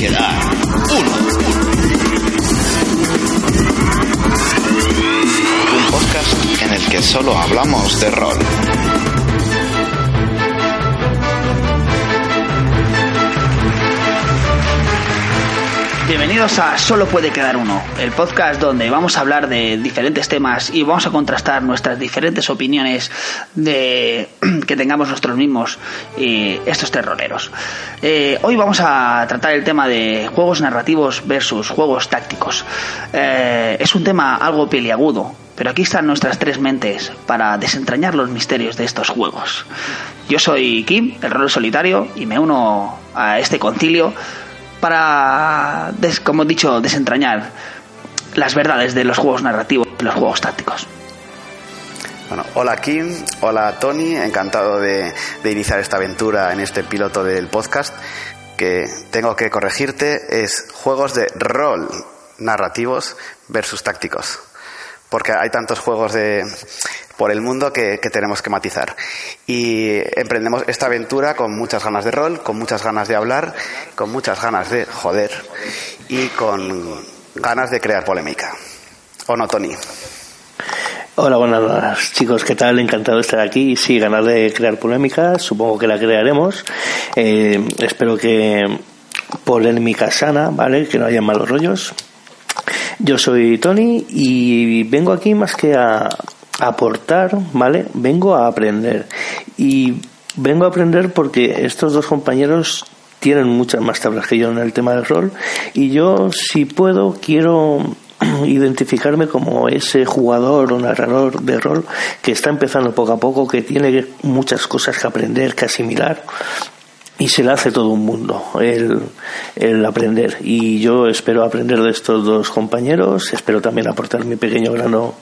quedar uno. Un podcast en el que solo hablamos de rol. Bienvenidos a Solo puede quedar uno, el podcast donde vamos a hablar de diferentes temas y vamos a contrastar nuestras diferentes opiniones de que tengamos nosotros mismos y estos terroreros. Eh, hoy vamos a tratar el tema de juegos narrativos versus juegos tácticos. Eh, es un tema algo peliagudo, pero aquí están nuestras tres mentes para desentrañar los misterios de estos juegos. Yo soy Kim, el rol solitario, y me uno a este concilio para, como he dicho, desentrañar las verdades de los juegos narrativos y los juegos tácticos. Bueno, hola Kim, hola Tony, encantado de, de iniciar esta aventura en este piloto del podcast. Que tengo que corregirte, es juegos de rol narrativos versus tácticos. Porque hay tantos juegos de, por el mundo que, tenemos que matizar. Y emprendemos esta aventura con muchas ganas de rol, con muchas ganas de hablar, con muchas ganas de joder y con ganas de crear polémica. ¿O no, Tony? Hola, buenas chicos, ¿qué tal? Encantado de estar aquí. Sí, ganas de crear polémica, supongo que la crearemos. Eh, espero que polémica sana, ¿vale? Que no haya malos rollos. Yo soy Tony y vengo aquí más que a aportar, ¿vale? Vengo a aprender. Y vengo a aprender porque estos dos compañeros tienen muchas más tablas que yo en el tema del rol y yo si puedo quiero identificarme como ese jugador o narrador de rol que está empezando poco a poco, que tiene muchas cosas que aprender, que asimilar y se le hace todo un mundo el, el aprender. Y yo espero aprender de estos dos compañeros espero también aportar mi pequeño grano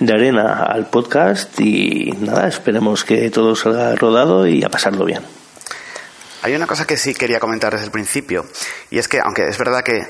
de arena al podcast y nada esperemos que todo salga rodado y a pasarlo bien Hay una cosa que sí quería comentar desde el principio, y es que, aunque es verdad que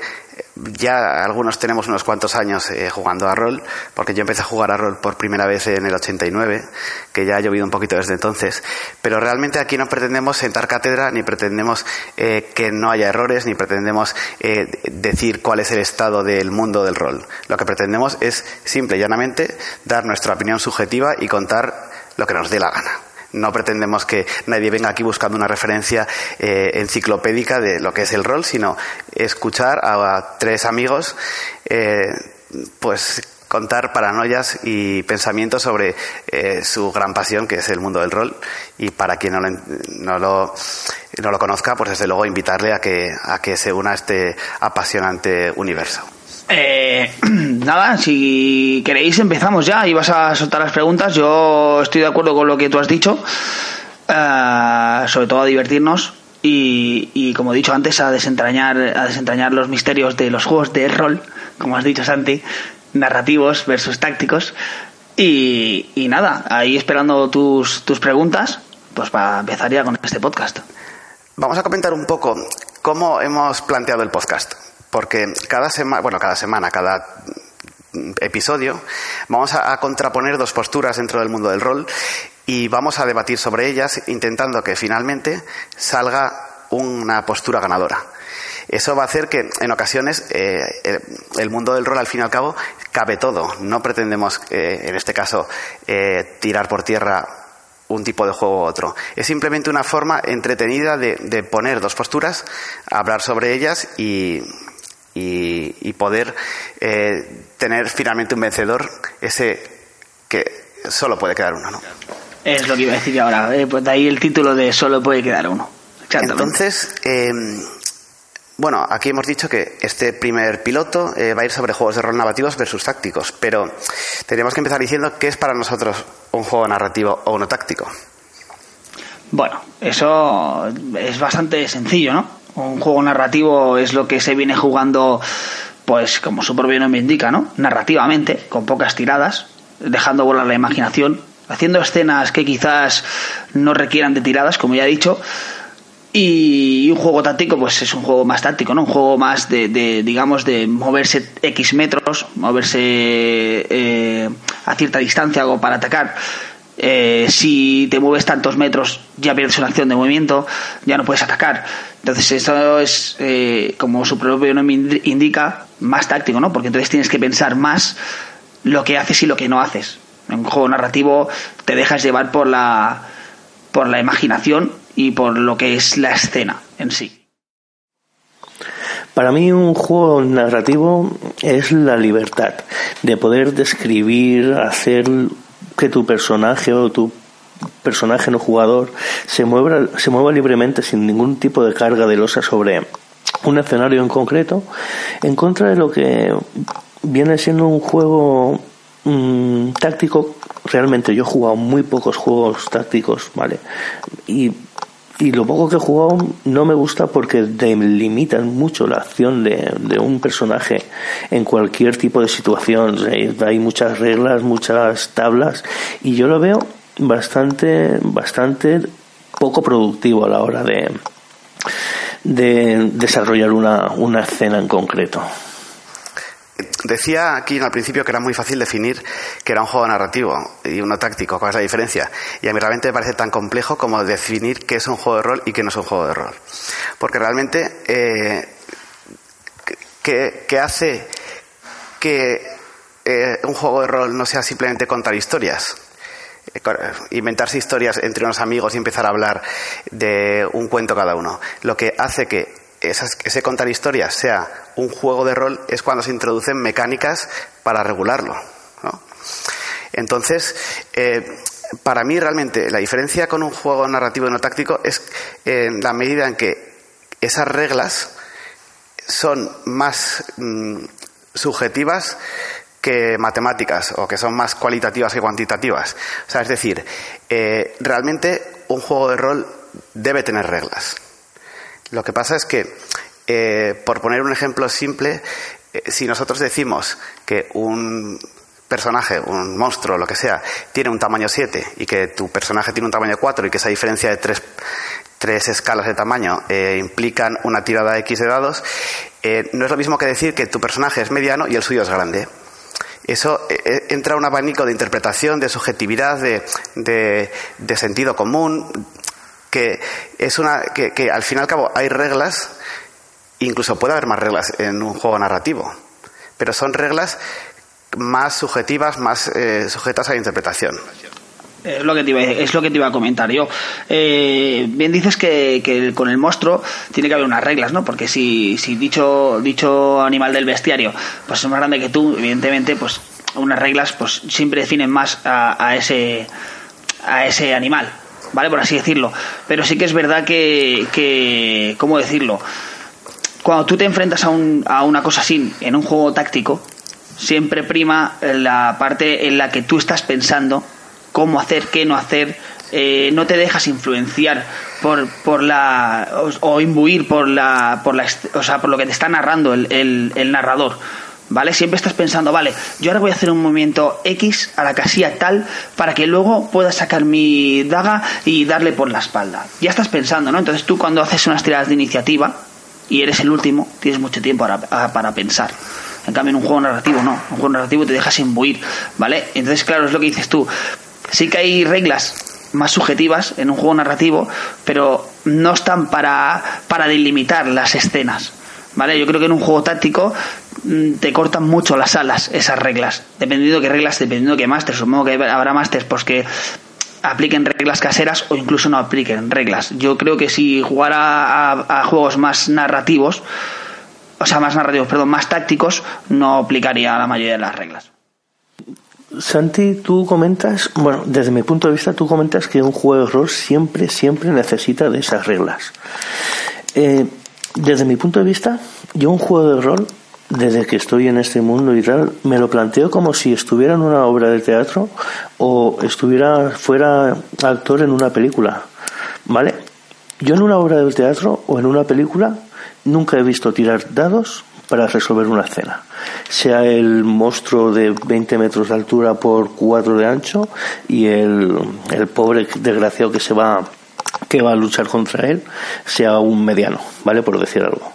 ya algunos tenemos unos cuantos años eh, jugando a rol, porque yo empecé a jugar a rol por primera vez en el 89, que ya ha llovido un poquito desde entonces, pero realmente aquí no pretendemos sentar cátedra, ni pretendemos eh, que no haya errores, ni pretendemos eh, decir cuál es el estado del mundo del rol. Lo que pretendemos es simple y llanamente dar nuestra opinión subjetiva y contar lo que nos dé la gana. No pretendemos que nadie venga aquí buscando una referencia eh, enciclopédica de lo que es el rol, sino escuchar a, tres amigos, eh, pues contar paranoias y pensamientos sobre eh, su gran pasión, que es el mundo del rol. Y para quien no lo, no lo, no lo conozca, pues desde luego invitarle a que, a que se una a este apasionante universo. Eh, nada, si queréis empezamos ya y vas a soltar las preguntas. Yo estoy de acuerdo con lo que tú has dicho, eh, sobre todo a divertirnos y, y, como he dicho antes a desentrañar a desentrañar los misterios de los juegos de rol, como has dicho Santi, narrativos versus tácticos. Y, y nada, ahí esperando tus, tus preguntas, pues para empezar ya con este podcast. Vamos a comentar un poco cómo hemos planteado el podcast porque cada semana, bueno, cada semana, cada episodio, vamos a, contraponer dos posturas dentro del mundo del rol y vamos a debatir sobre ellas, intentando que finalmente salga una postura ganadora. Eso va a hacer que en ocasiones eh, el, mundo del rol, al fin y al cabo, cabe todo. No pretendemos, eh, en este caso, eh, tirar por tierra un tipo de juego u otro. Es simplemente una forma entretenida de poner dos posturas, hablar sobre ellas y, y, y poder eh, tener finalmente un vencedor, ese que solo puede quedar uno, ¿no? Es lo que iba a decir yo ahora, eh, pues de ahí el título de solo puede quedar uno. Entonces, eh, bueno, aquí hemos dicho que este primer piloto eh, va a ir sobre juegos de rol narrativos versus tácticos, pero tenemos que empezar diciendo qué es para nosotros un juego narrativo o uno táctico. Bueno, eso es bastante sencillo, ¿no? Un juego narrativo es lo que se viene jugando, pues como su propio nombre indica, ¿no? Narrativamente, con pocas tiradas, dejando volar la imaginación, haciendo escenas que quizás no requieran de tiradas, como ya he dicho. Y un juego táctico, pues es un juego más táctico, ¿no? Un juego más de, de digamos, de moverse X metros, moverse eh, a cierta distancia o para atacar. Eh, si te mueves tantos metros ya pierdes una acción de movimiento, ya no puedes atacar. Entonces eso es, eh, como su propio nombre indica, más táctico, ¿no? Porque entonces tienes que pensar más lo que haces y lo que no haces. En un juego narrativo te dejas llevar por la, por la imaginación y por lo que es la escena en sí. Para mí un juego narrativo es la libertad de poder describir, hacer que tu personaje o tu personaje no jugador se mueva, se mueva libremente sin ningún tipo de carga de losa sobre un escenario en concreto, en contra de lo que viene siendo un juego mm, táctico. Realmente yo he jugado muy pocos juegos tácticos, ¿vale? Y y lo poco que he jugado no me gusta porque delimitan mucho la acción de, de, un personaje en cualquier tipo de situación. Hay muchas reglas, muchas tablas y yo lo veo bastante, bastante poco productivo a la hora de, de desarrollar una, una escena en concreto. Decía aquí al principio que era muy fácil definir que era un juego narrativo y uno táctico, ¿cuál es la diferencia? Y a mí realmente me parece tan complejo como definir qué es un juego de rol y qué no es un juego de rol. Porque realmente, eh, ¿qué, hace que eh, un juego de rol no sea simplemente contar historias? Eh, inventarse historias entre unos amigos y empezar a hablar de un cuento cada uno. Lo que hace que ese contar historias sea un juego de rol es cuando se introducen mecánicas para regularlo. Entonces, eh, para mí realmente la diferencia con un juego narrativo y no táctico es en la medida en que esas reglas son más mm, subjetivas que matemáticas o que son más cualitativas que cuantitativas. O sea, es decir, eh, realmente un juego de rol debe tener reglas. Lo que pasa es que, eh, por poner un ejemplo simple, eh, si nosotros decimos que un personaje, un monstruo, lo que sea, tiene un tamaño 7 y que tu personaje tiene un tamaño 4 y que esa diferencia de tres, tres escalas de tamaño eh, implican una tirada X de dados, no es lo mismo que decir que tu personaje es mediano y el suyo es grande. Eso entra un abanico de interpretación, de subjetividad, de, de sentido común, que es una que, que al fin y al cabo hay reglas, incluso puede haber más reglas en un juego narrativo, pero son reglas más subjetivas, más eh, sujetas a interpretación. Es lo, que te iba, es lo que te iba a comentar yo. Eh, bien dices que, que, con el monstruo tiene que haber unas reglas, ¿no? Porque si, si dicho, dicho animal del bestiario pues es más grande que tú, evidentemente, pues unas reglas pues siempre definen más a, a ese, a ese animal. ¿Vale? Por así decirlo. Pero sí que es verdad que, que ¿cómo decirlo? Cuando tú te enfrentas a, un, a una cosa así en un juego táctico, siempre prima la parte en la que tú estás pensando cómo hacer, qué no hacer, eh, no te dejas influenciar por, por la o, imbuir por la por la o sea por lo que te está narrando el, el, el narrador ¿vale? Siempre estás pensando, vale, yo ahora voy a hacer un movimiento X a la casilla tal para que luego pueda sacar mi daga y darle por la espalda. Ya estás pensando, ¿no? Entonces tú cuando haces unas tiradas de iniciativa y eres el último, tienes mucho tiempo para, para pensar. En cambio, en un juego narrativo no. Un juego narrativo te dejas imbuir, ¿vale? Entonces, claro, es lo que dices tú. Sí que hay reglas más subjetivas en un juego narrativo, pero no están para, para delimitar las escenas. ¿Vale? Yo creo que en un juego táctico Mm, te cortan mucho las alas esas reglas. Dependiendo de qué reglas, dependiendo de qué máster. Supongo que habrá másters pues que apliquen reglas caseras o incluso no apliquen reglas. Yo creo que si jugara a, juegos más narrativos, o sea, más narrativos, perdón, más tácticos, no aplicaría la mayoría de las reglas. Santi, tú comentas, bueno, desde mi punto de vista, tú comentas que un juego de rol siempre, siempre necesita de esas reglas. Eh, desde mi punto de vista, yo un juego de rol desde que estoy en este mundo y tal, me lo planteo como si estuviera en una obra de teatro o estuviera fuera actor en una película. ¿Vale? Yo en una obra de teatro o en una película nunca he visto tirar dados para resolver una escena. Sea el monstruo de 20 metros de altura por 4 de ancho y el, el pobre desgraciado que se va que va a luchar contra él sea un mediano, ¿vale? Por decir algo.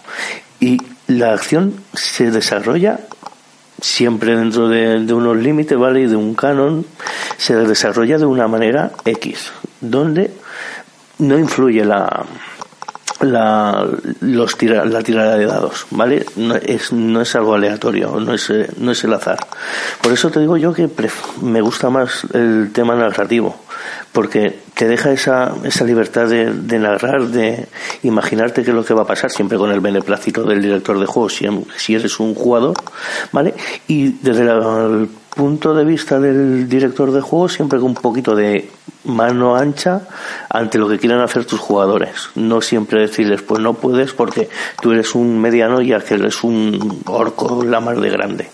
Y la acción se desarrolla siempre dentro de, unos límites, ¿vale? Y de un canon. se desarrolla de una manera X, donde no influye la, la, los la tirada de dados, ¿vale? No es, no es algo aleatorio, no es, no es el azar. Por eso te digo yo que me gusta más el tema narrativo, porque te deja esa, esa libertad de, narrar, de imaginarte qué es lo que va a pasar, siempre con el beneplácito del director de juego, si, si eres un jugador, ¿vale? Y desde el punto de vista del director de juego, siempre con un poquito de mano ancha ante lo que quieran hacer tus jugadores. No siempre decirles, pues no puedes porque tú eres un mediano y aquel eres un orco la mar de grande.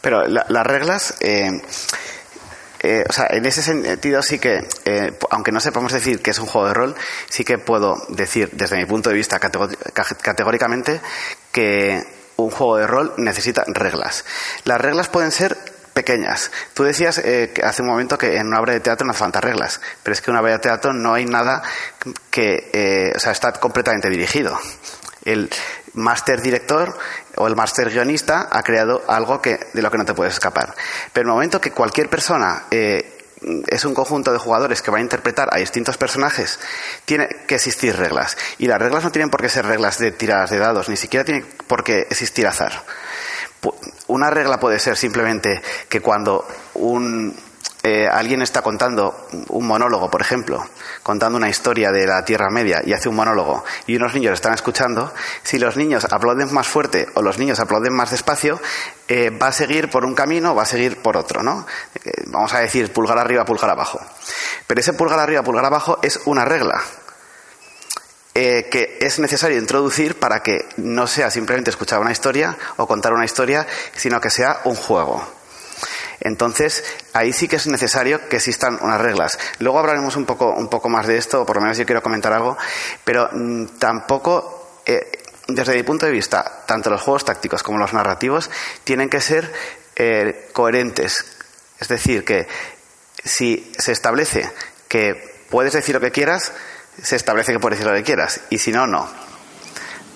Pero las reglas, eh, eh, o sea, en ese sentido sí que, eh, aunque no sepamos decir que es un juego de rol, sí que puedo decir desde mi punto de vista categóricamente que un juego de rol necesita reglas. Las reglas pueden ser pequeñas. Tú decías eh, hace un momento que en una obra de teatro no faltan reglas, pero es que en una obra de teatro no hay nada que, o sea, está completamente dirigido. El máster director o el máster guionista ha creado algo que, de lo que no te puedes escapar. Pero en el momento que cualquier persona eh, es un conjunto de jugadores que va a interpretar a distintos personajes, tiene que existir reglas. Y las reglas no tienen por qué ser reglas de tiradas de dados, ni siquiera tiene por qué existir azar una regla puede ser simplemente que cuando un, eh, alguien está contando un monólogo, por ejemplo, contando una historia de la Tierra Media y hace un monólogo y unos niños están escuchando, si los niños aplauden más fuerte o los niños aplauden más despacio, eh, va a seguir por un camino o va a seguir por otro, ¿no? Eh, vamos a decir pulgar arriba, pulgar abajo. Pero ese pulgar arriba, pulgar abajo es una regla. Que es necesario introducir para que no sea simplemente escuchar una historia o contar una historia, sino que sea un juego. Entonces, ahí sí que es necesario que existan unas reglas. Luego hablaremos un poco, un poco más de esto, o por lo menos yo quiero comentar algo, pero mm, tampoco, eh, desde mi punto de vista, tanto los juegos tácticos como los narrativos tienen que ser eh, coherentes. Es decir, que si se establece que puedes decir lo que quieras, se establece que puedes decir lo que quieras, y si no, no.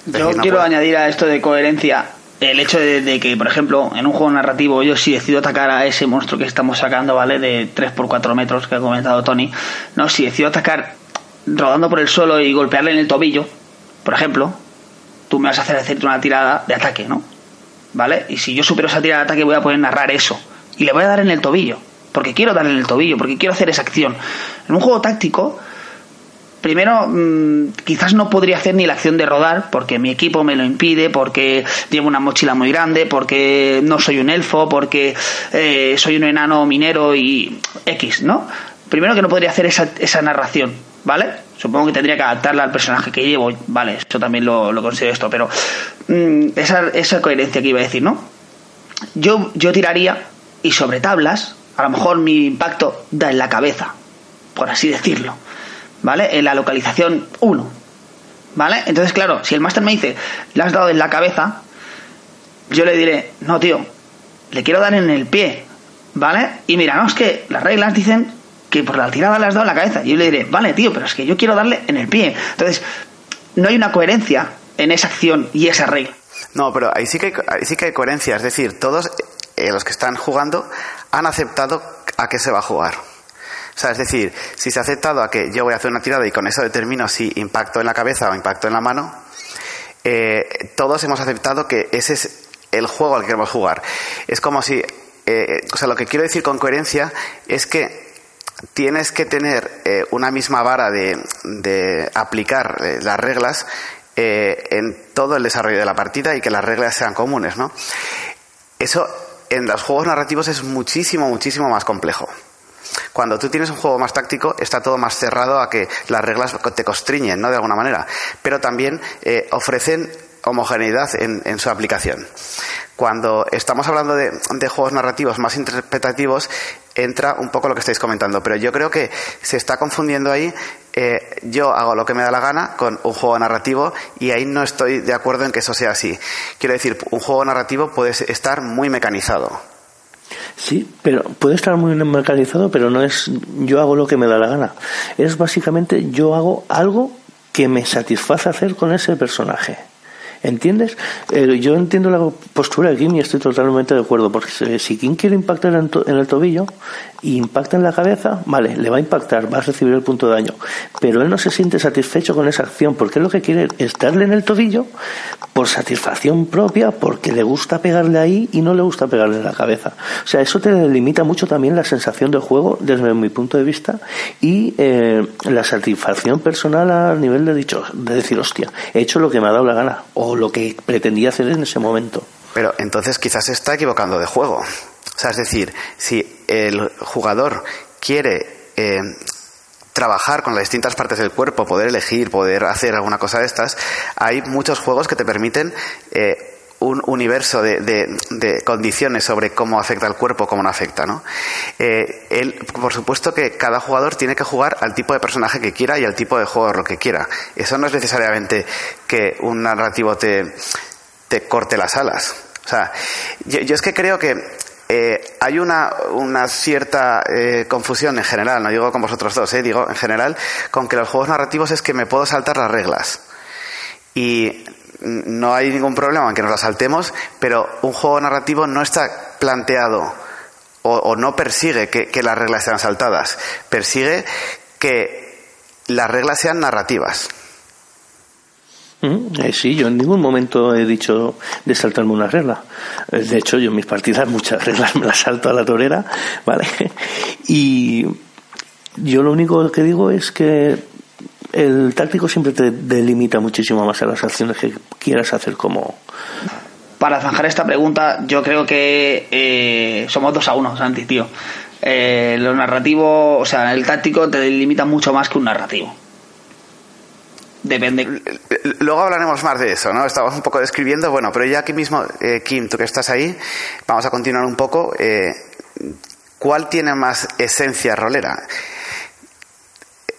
Yo quiero añadir a esto de coherencia el hecho de, que, por ejemplo, en un juego narrativo, yo si decido atacar a ese monstruo que estamos sacando, ¿vale? De 3 por 4 metros que ha comentado Tony, no, si decido atacar rodando por el suelo y golpearle en el tobillo, por ejemplo, tú me vas a hacer hacerte una tirada de ataque, ¿no? ¿Vale? Y si yo supero esa tirada de ataque, voy a poder narrar eso. Y le voy a dar en el tobillo. Porque quiero darle en el tobillo, porque quiero hacer esa acción. En un juego táctico, primero mm, quizás no podría hacer ni la acción de rodar porque mi equipo me lo impide, porque llevo una mochila muy grande, porque no soy un elfo, porque eh, soy un enano minero y X, ¿no? Primero que no podría hacer esa, esa narración, ¿vale? Supongo que tendría que adaptarla al personaje que llevo, vale, eso también lo, considero esto, pero mm, esa, esa coherencia que iba a decir, ¿no? Yo, yo tiraría y sobre tablas, a lo mejor mi impacto da en la cabeza, por así decirlo ¿vale? En la localización 1, ¿vale? Entonces, claro, si el máster me dice, le has dado en la cabeza, yo le diré, no, tío, le quiero dar en el pie, ¿vale? Y mira, no, es que las reglas dicen que por la tirada le has dado en la cabeza. Yo le diré, vale, tío, pero es que yo quiero darle en el pie. Entonces, no hay una coherencia en esa acción y esa regla. No, pero ahí sí que hay, sí que hay coherencia. Es decir, todos eh, los que están jugando han aceptado a qué se va a jugar. O sea, es decir, si se ha aceptado a que yo voy a hacer una tirada y con eso determino si impacto en la cabeza o impacto en la mano, eh, todos hemos aceptado que ese es el juego al que queremos jugar. Es como si, eh, o sea, lo que quiero decir con coherencia es que tienes que tener eh, una misma vara de, aplicar las reglas en todo el desarrollo de la partida y que las reglas sean comunes, ¿no? Eso en los juegos narrativos es muchísimo, muchísimo más complejo. Cuando tú tienes un juego más táctico, está todo más cerrado a que las reglas te constriñen, ¿no? De alguna manera. Pero también eh, ofrecen homogeneidad en, su aplicación. Cuando estamos hablando de, juegos narrativos más interpretativos, entra un poco lo que estáis comentando, pero yo creo que se está confundiendo ahí. Eh, yo hago lo que me da la gana con un juego narrativo y ahí no estoy de acuerdo en que eso sea así. Quiero decir, un juego narrativo puede estar muy mecanizado Sí, pero puede estar muy mecanizado, pero no es yo hago lo que me da la gana. Es básicamente yo hago algo que me satisface hacer con ese personaje. ¿Entiendes? Eh, yo entiendo la postura de Kim y estoy totalmente de acuerdo, porque si Kim quiere impactar en, el tobillo y impacta en la cabeza, vale, le va a impactar, va a recibir el punto de daño, pero él no se siente satisfecho con esa acción, porque lo que quiere es darle en el tobillo por satisfacción propia, porque le gusta pegarle ahí y no le gusta pegarle en la cabeza. O sea, eso te limita mucho también la sensación del juego desde mi punto de vista y eh, la satisfacción personal a nivel de dicho, de decir, hostia, he hecho lo que me ha dado la gana o lo que pretendía hacer en ese momento. Pero entonces quizás se está equivocando de juego. O sea, es decir, si el jugador quiere eh, trabajar con las distintas partes del cuerpo, poder elegir, poder hacer alguna cosa de estas, hay muchos juegos que te permiten eh, un universo de, de, condiciones sobre cómo afecta el cuerpo, cómo no afecta, ¿no? Eh, por supuesto que cada jugador tiene que jugar al tipo de personaje que quiera y al tipo de juego lo que quiera. Eso no es necesariamente que un narrativo te, te corte las alas. O sea, yo, es que creo que eh, hay una, una cierta eh, confusión en general, no digo con vosotros dos, eh, digo en general, con que los juegos narrativos es que me puedo saltar las reglas. Y no hay ningún problema en que nos la saltemos, pero un juego narrativo no está planteado o, no persigue que, las reglas sean saltadas, persigue que las reglas sean narrativas. Mm, eh, sí, yo en ningún momento he dicho de saltarme una regla. Eh, de hecho, yo en mis partidas muchas reglas me las salto a la torera, ¿vale? Y yo lo único que digo es que el táctico siempre te delimita muchísimo más a las acciones que quieras hacer como... Para zanjar esta pregunta, yo creo que eh, somos dos a uno, Santi, tío. Eh, lo narrativo, o sea, el táctico te delimita mucho más que un narrativo. Depende. Luego hablaremos más de eso, ¿no? Estamos un poco describiendo, bueno, pero ya aquí mismo, eh, Kim, tú que estás ahí, vamos a continuar un poco. ¿Cuál tiene más esencia rolera?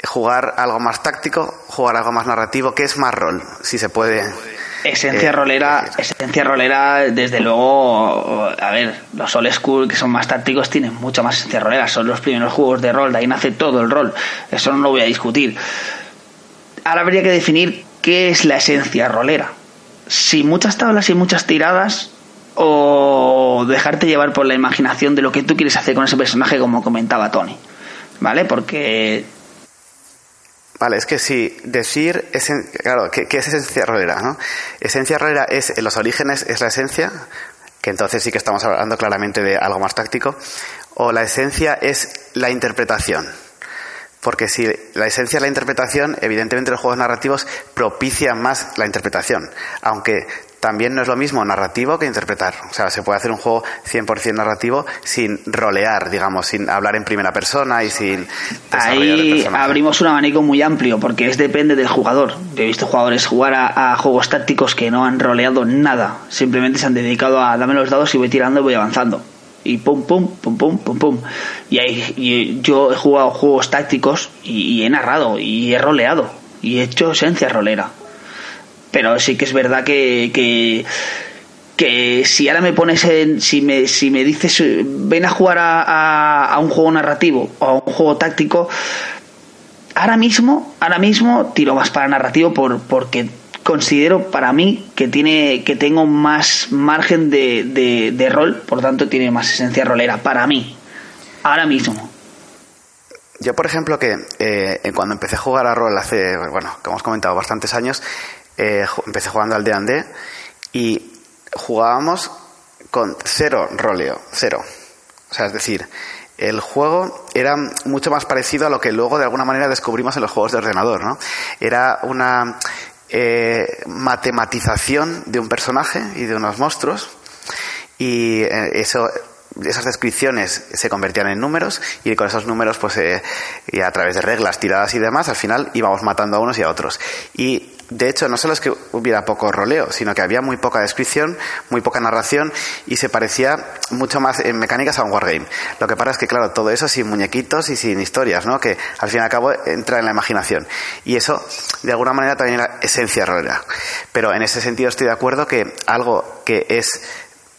Jugar algo más táctico, jugar algo más narrativo, ¿qué es más rol? Si se puede. Esencia eh, rolera, esencia rolera, desde luego, a ver, los old school que son más tácticos tienen mucha más esencia rolera, son los primeros juegos de rol, de ahí nace todo el rol, eso no lo voy a discutir. Ahora habría que definir qué es la esencia rolera. Si muchas tablas y muchas tiradas, o dejarte llevar por la imaginación de lo que tú quieres hacer con ese personaje, como comentaba Tony. ¿Vale? Porque Vale, es que si decir, claro, ¿qué, es esencia rolera? ¿no? Esencia rolera es, en los orígenes es la esencia, que entonces sí que estamos hablando claramente de algo más táctico, o la esencia es la interpretación. Porque si la esencia es la interpretación, evidentemente los juegos narrativos propician más la interpretación. Aunque también no es lo mismo narrativo que interpretar. O sea, se puede hacer un juego 100% narrativo sin rolear, digamos, sin hablar en primera persona y sin... Ahí abrimos un abanico muy amplio porque es depende del jugador. Yo he visto jugadores jugar a, juegos tácticos que no han roleado nada. Simplemente se han dedicado a dame los dados y voy tirando y voy avanzando. Y pum, pum, pum, pum, pum, pum. Y, ahí, yo he jugado juegos tácticos y, y he narrado y he roleado. Y he hecho esencia rolera pero sí que es verdad que, que, si ahora me pones en, si me, si me dices, ven a jugar a, a, un juego narrativo o a un juego táctico, ahora mismo, ahora mismo tiro más para narrativo por, porque considero para mí que tiene que tengo más margen de, de, rol, por tanto tiene más esencia rolera para mí, ahora mismo. Yo, por ejemplo, que eh, cuando empecé a jugar a rol hace, bueno, como hemos comentado, bastantes años, eh, empecé jugando al D&D y jugábamos con cero roleo, cero. O sea, es decir, el juego era mucho más parecido a lo que luego de alguna manera descubrimos en los juegos de ordenador, ¿no? Era una eh, matematización de un personaje y de unos monstruos y eh, eso esas descripciones se convertían en números y con esos números pues y a través de reglas tiradas y demás al final íbamos matando a unos y a otros y de hecho, no solo es que hubiera poco roleo, sino que había muy poca descripción, muy poca narración y se parecía mucho más en mecánicas a un wargame. Lo que pasa es que, claro, todo eso sin muñequitos y sin historias, ¿no? Que al fin y al cabo entra en la imaginación. Y eso, de alguna manera, también era esencia rolera. Pero en ese sentido estoy de acuerdo que algo que es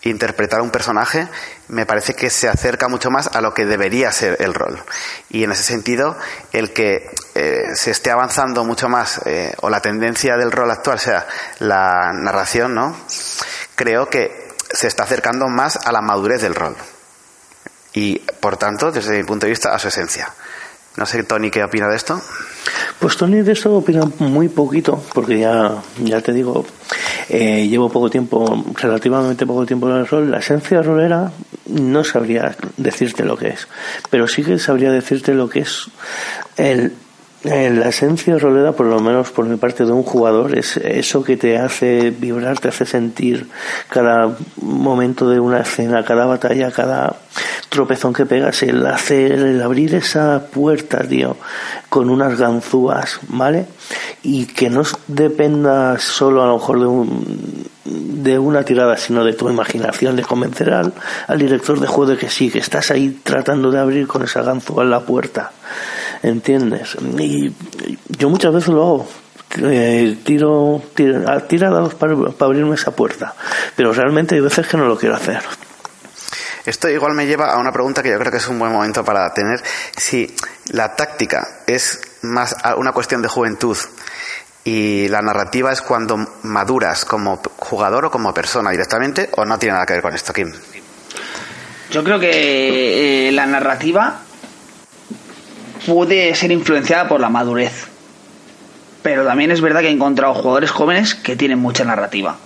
interpretar un personaje me parece que se acerca mucho más a lo que debería ser el rol. Y en ese sentido, el que eh, se esté avanzando mucho más, eh, o la tendencia del rol actual sea la narración, ¿no? Creo que se está acercando más a la madurez del rol. Y, por tanto, desde mi punto de vista, a su esencia. No sé, Tony, ¿qué opina de esto? Pues Tony de esto opina muy poquito, porque ya, ya te digo, eh, llevo poco tiempo, relativamente poco tiempo en el rol. La esencia rolera no sabría decirte lo que es, pero sí que sabría decirte lo que es el la esencia rolera, por lo menos por mi parte de un jugador, es eso que te hace vibrar, te hace sentir cada momento de una escena, cada batalla, cada tropezón que pegas, el hacer, el abrir esa puerta, tío, con unas ganzúas, ¿vale? Y que no dependa solo a lo mejor de un, de una tirada, sino de tu imaginación, de convencer al, al director de juego de que sí, que estás ahí tratando de abrir con esa ganzúa la puerta ¿entiendes? Y yo muchas veces lo hago. Eh, tiro, tiro tirados para, para abrirme esa puerta, pero realmente hay veces que no lo quiero hacer. Esto igual me lleva a una pregunta que yo creo que es un buen momento para tener. Si la táctica es más una cuestión de juventud y la narrativa es cuando maduras como jugador o como persona directamente, o no tiene nada que ver con esto, Kim. Yo creo que eh, la narrativa puede ser influenciada por la madurez. Pero también es verdad que he encontrado jugadores jóvenes que tienen mucha narrativa.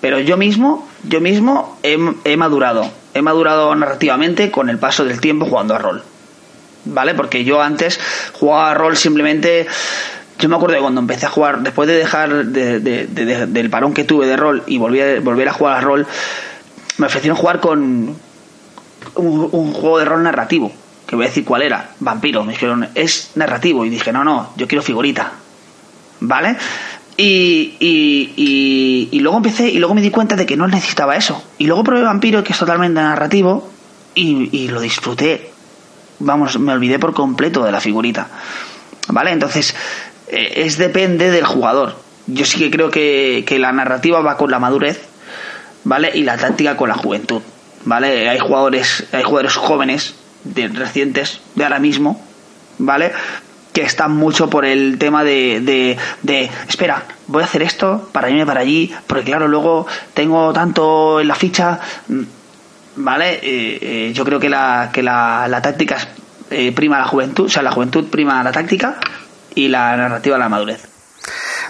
Pero yo mismo, yo mismo he, madurado. He madurado narrativamente con el paso del tiempo jugando a rol. ¿Vale? Porque yo antes jugaba a rol simplemente. Yo me acuerdo de cuando empecé a jugar, después de dejar del parón que tuve de rol y volví a, volver a jugar a rol, me ofrecieron jugar con un juego de rol narrativo que voy a decir cuál era, vampiro, me dijeron, es narrativo, y dije, no, no, yo quiero figurita, ¿vale? Y, y, y, luego empecé, y luego me di cuenta de que no necesitaba eso. Y luego probé vampiro, que es totalmente narrativo, y, lo disfruté. Vamos, me olvidé por completo de la figurita. ¿Vale? Entonces, eh, es depende del jugador. Yo sí que creo que, que la narrativa va con la madurez, ¿vale? Y la táctica con la juventud. ¿Vale? Hay jugadores, hay jugadores jóvenes de recientes, de ahora mismo, ¿vale? Que están mucho por el tema de, de, de, espera, voy a hacer esto para irme para allí, porque claro, luego tengo tanto en la ficha, mm, ¿vale? Eh, eh, yo creo que la, que la, la táctica eh, prima la juventud, o sea, la juventud prima la táctica y la narrativa la madurez.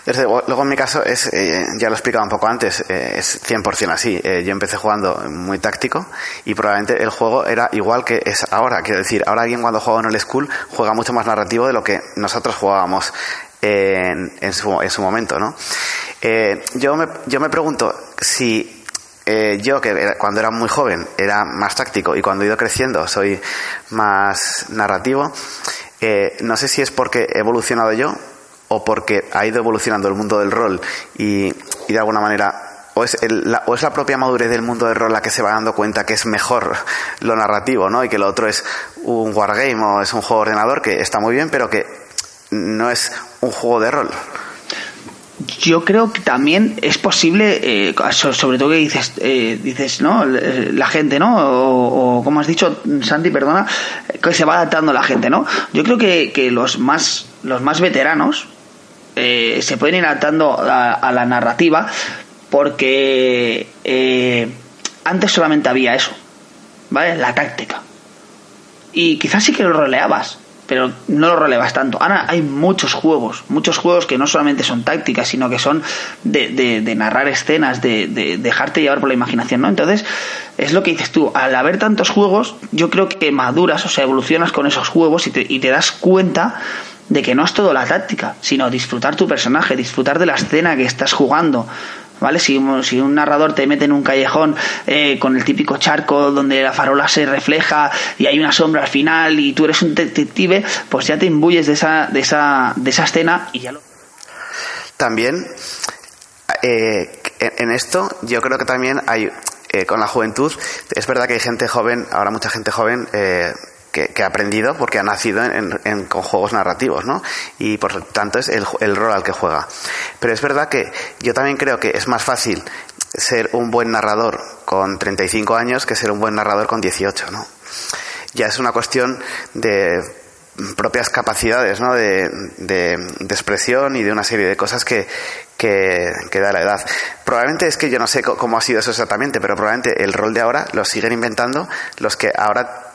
Desde luego, en mi caso, es, eh, ya lo he explicado un poco antes, eh, es 100% así. Eh, yo empecé jugando muy táctico y probablemente el juego era igual que es ahora. Quiero decir, ahora alguien cuando juega en el school juega mucho más narrativo de lo que nosotros jugábamos en, su, en su momento, ¿no? yo, me, yo me pregunto si yo, que cuando era muy joven era más táctico y cuando he ido creciendo soy más narrativo, no sé si es porque he evolucionado yo o porque ha ido evolucionando el mundo del rol y, de alguna manera o es, la, o es la propia madurez del mundo del rol la que se va dando cuenta que es mejor lo narrativo, ¿no? Y que lo otro es un wargame o es un juego de ordenador que está muy bien, pero que no es un juego de rol. Yo creo que también es posible, eh, sobre todo que dices, eh, dices, ¿no? La gente, ¿no? O, como has dicho, Santi, perdona, que se va adaptando la gente, ¿no? Yo creo que, que los más, los más veteranos, eh, se pueden ir adaptando a, la narrativa porque eh, antes solamente había eso, ¿vale? La táctica. Y quizás sí que lo roleabas, pero no lo relevas tanto. Ahora hay muchos juegos, muchos juegos que no solamente son tácticas, sino que son de, de, narrar escenas, de, de, dejarte llevar por la imaginación, ¿no? Entonces, es lo que dices tú, al haber tantos juegos, yo creo que maduras, o sea, evolucionas con esos juegos y te, y te das cuenta de que no es todo la táctica, sino disfrutar tu personaje, disfrutar de la escena que estás jugando. ¿Vale? Si, un narrador te mete en un callejón eh, con el típico charco donde la farola se refleja y hay una sombra al final y tú eres un detective, pues ya te imbuyes de esa, de esa, de esa escena y ya lo. También, eh, en esto, yo creo que también hay, eh, con la juventud, es verdad que hay gente joven, ahora mucha gente joven, que, ha aprendido porque ha nacido en, con juegos narrativos, ¿no? Y por tanto es el, rol al que juega. Pero es verdad que yo también creo que es más fácil ser un buen narrador con 35 años que ser un buen narrador con 18, ¿no? Ya es una cuestión de propias capacidades ¿no? de, expresión y de una serie de cosas que, que, da la edad. Probablemente es que yo no sé cómo ha sido eso exactamente, pero probablemente el rol de ahora lo siguen inventando los que ahora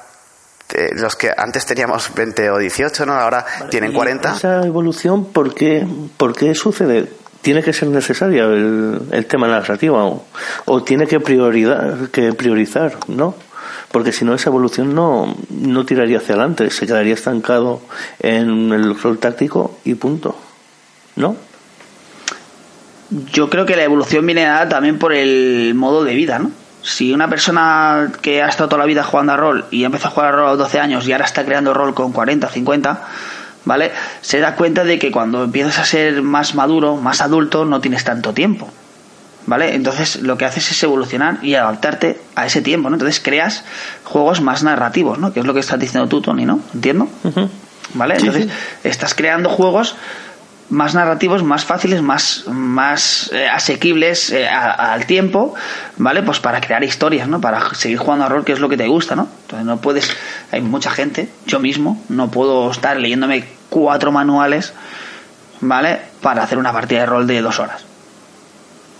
eh, los que antes teníamos 20 o 18, ¿no? Ahora tienen 40. Esa evolución, ¿por qué, por qué sucede? ¿Tiene que ser necesaria el, el tema narrativo o, tiene que, prioridad, que priorizar, no? porque si no esa evolución no, no tiraría hacia adelante, se quedaría estancado en el rol táctico y punto. ¿No? Yo creo que la evolución viene dada también por el modo de vida, ¿no? Si una persona que ha estado toda la vida jugando a rol y empezó a jugar a rol a los 12 años y ahora está creando rol con 40, 50, ¿vale? Se da cuenta de que cuando empiezas a ser más maduro, más adulto, no tienes tanto tiempo. ¿Vale? Entonces lo que haces es evolucionar y adaptarte a ese tiempo, ¿no? Entonces creas juegos más narrativos, ¿no? Que es lo que estás diciendo tú, Tony, ¿no? ¿Entiendo? ¿Vale? Entonces estás creando juegos más narrativos, más fáciles, más, más eh, asequibles eh, al tiempo, ¿vale? Pues para crear historias, ¿no? Para seguir jugando a rol, que es lo que te gusta, ¿no? Entonces no puedes, hay mucha gente, yo mismo, no puedo estar leyéndome cuatro manuales, ¿vale? Para hacer una partida de rol de dos horas.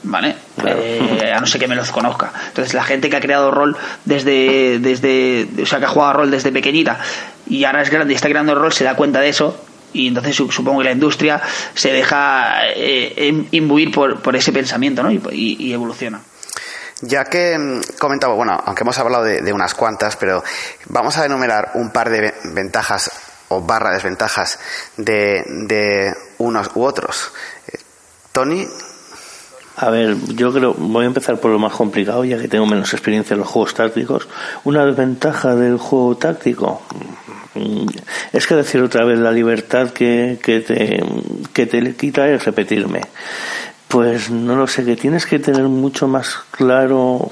¿vale? Eh, a no ser que me los conozca. Entonces, la gente que ha creado rol desde, desde, o sea, que ha jugado rol desde pequeñita y ahora es grande y está creando rol, se da cuenta de eso y entonces supongo que la industria se deja eh, imbuir por, por, ese pensamiento, ¿no? Y, evoluciona. Ya que mm, comentaba, bueno, aunque hemos hablado de, de, unas cuantas, pero vamos a enumerar un par de ventajas o barra desventajas de, de unos u otros. Eh, Tony, a ver, yo creo, voy a empezar por lo más complicado, ya que tengo menos experiencia en los juegos tácticos. Una desventaja del juego táctico es que decir otra vez la libertad que, que, te, que te quita es repetirme. Pues no lo sé, que tienes que tener mucho más claro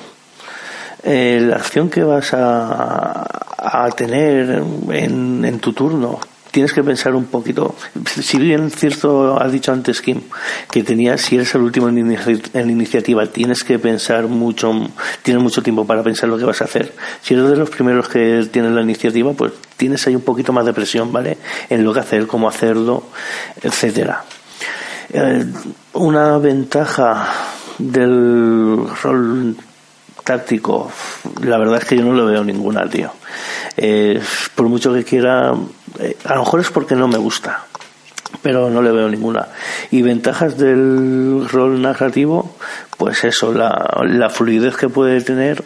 eh, la acción que vas a, a tener en, en tu turno tienes que pensar un poquito. Si bien cierto, has dicho antes, Kim, que tenías, si eres el último en, la iniciativa, tienes que pensar mucho, tienes mucho tiempo para pensar lo que vas a hacer. Si eres de los primeros que tienes la iniciativa, pues tienes ahí un poquito más de presión, ¿vale? En lo que hacer, cómo hacerlo, etcétera. Eh, una ventaja del rol táctico, la verdad es que yo no lo veo ninguna, tío. Eh, por mucho que quiera, eh, a lo mejor es porque no me gusta, pero no le veo ninguna. Y ventajas del rol narrativo, pues eso, la, la fluidez que puede tener.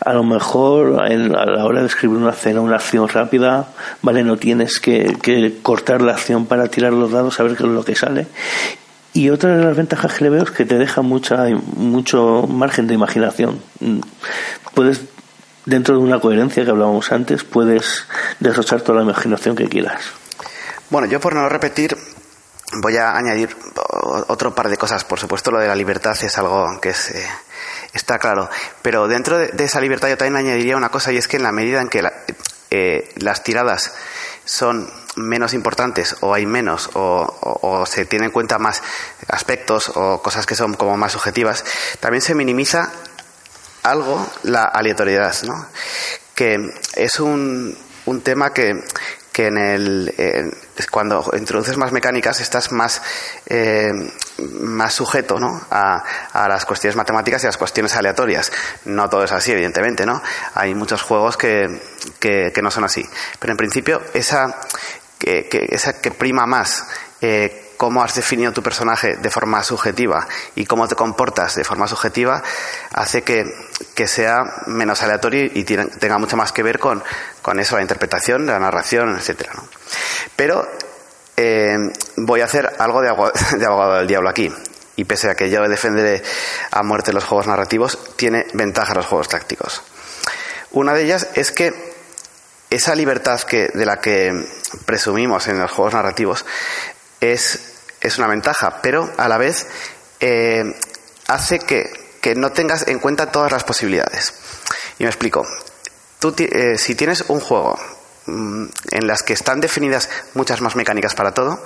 A lo mejor a la hora de escribir una escena, una acción rápida, vale, no tienes que, que cortar la acción para tirar los dados, a ver qué es lo que sale. Y otra de las ventajas que le veo es que te deja mucha, mucho margen de imaginación. Puedes dentro de una coherencia que hablábamos antes, puedes derrochar toda la imaginación que quieras. Bueno, yo por no repetir, voy a añadir otro par de cosas. Por supuesto, lo de la libertad es algo que es, eh, está claro. Pero dentro de, esa libertad yo también añadiría una cosa y es que en la medida en que eh, las tiradas son menos importantes o hay menos o, o, se tienen en cuenta más aspectos o cosas que son como más subjetivas, también se minimiza algo la aleatoriedad, ¿no? Que es un, un tema que, que en el cuando introduces más mecánicas estás más eh, más sujeto ¿no? a, a, las cuestiones matemáticas y a las cuestiones aleatorias no todo es así evidentemente no hay muchos juegos que, que, no son así pero en principio esa que, que esa que prima más eh, cómo has definido tu personaje de forma subjetiva y cómo te comportas de forma subjetiva hace que, sea menos aleatorio y tenga mucho más que ver con, con eso, la interpretación, la narración, etcétera. Pero eh, voy a hacer algo de, abogado del diablo aquí. Y pese a que yo defenderé a muerte los juegos narrativos, tiene ventaja los juegos tácticos. Una de ellas es que esa libertad que, de la que presumimos en los juegos narrativos es es una ventaja, pero a la vez eh, hace que, que, no tengas en cuenta todas las posibilidades. Y me explico. Tú, eh, si tienes un juego mm, en las que están definidas muchas más mecánicas para todo,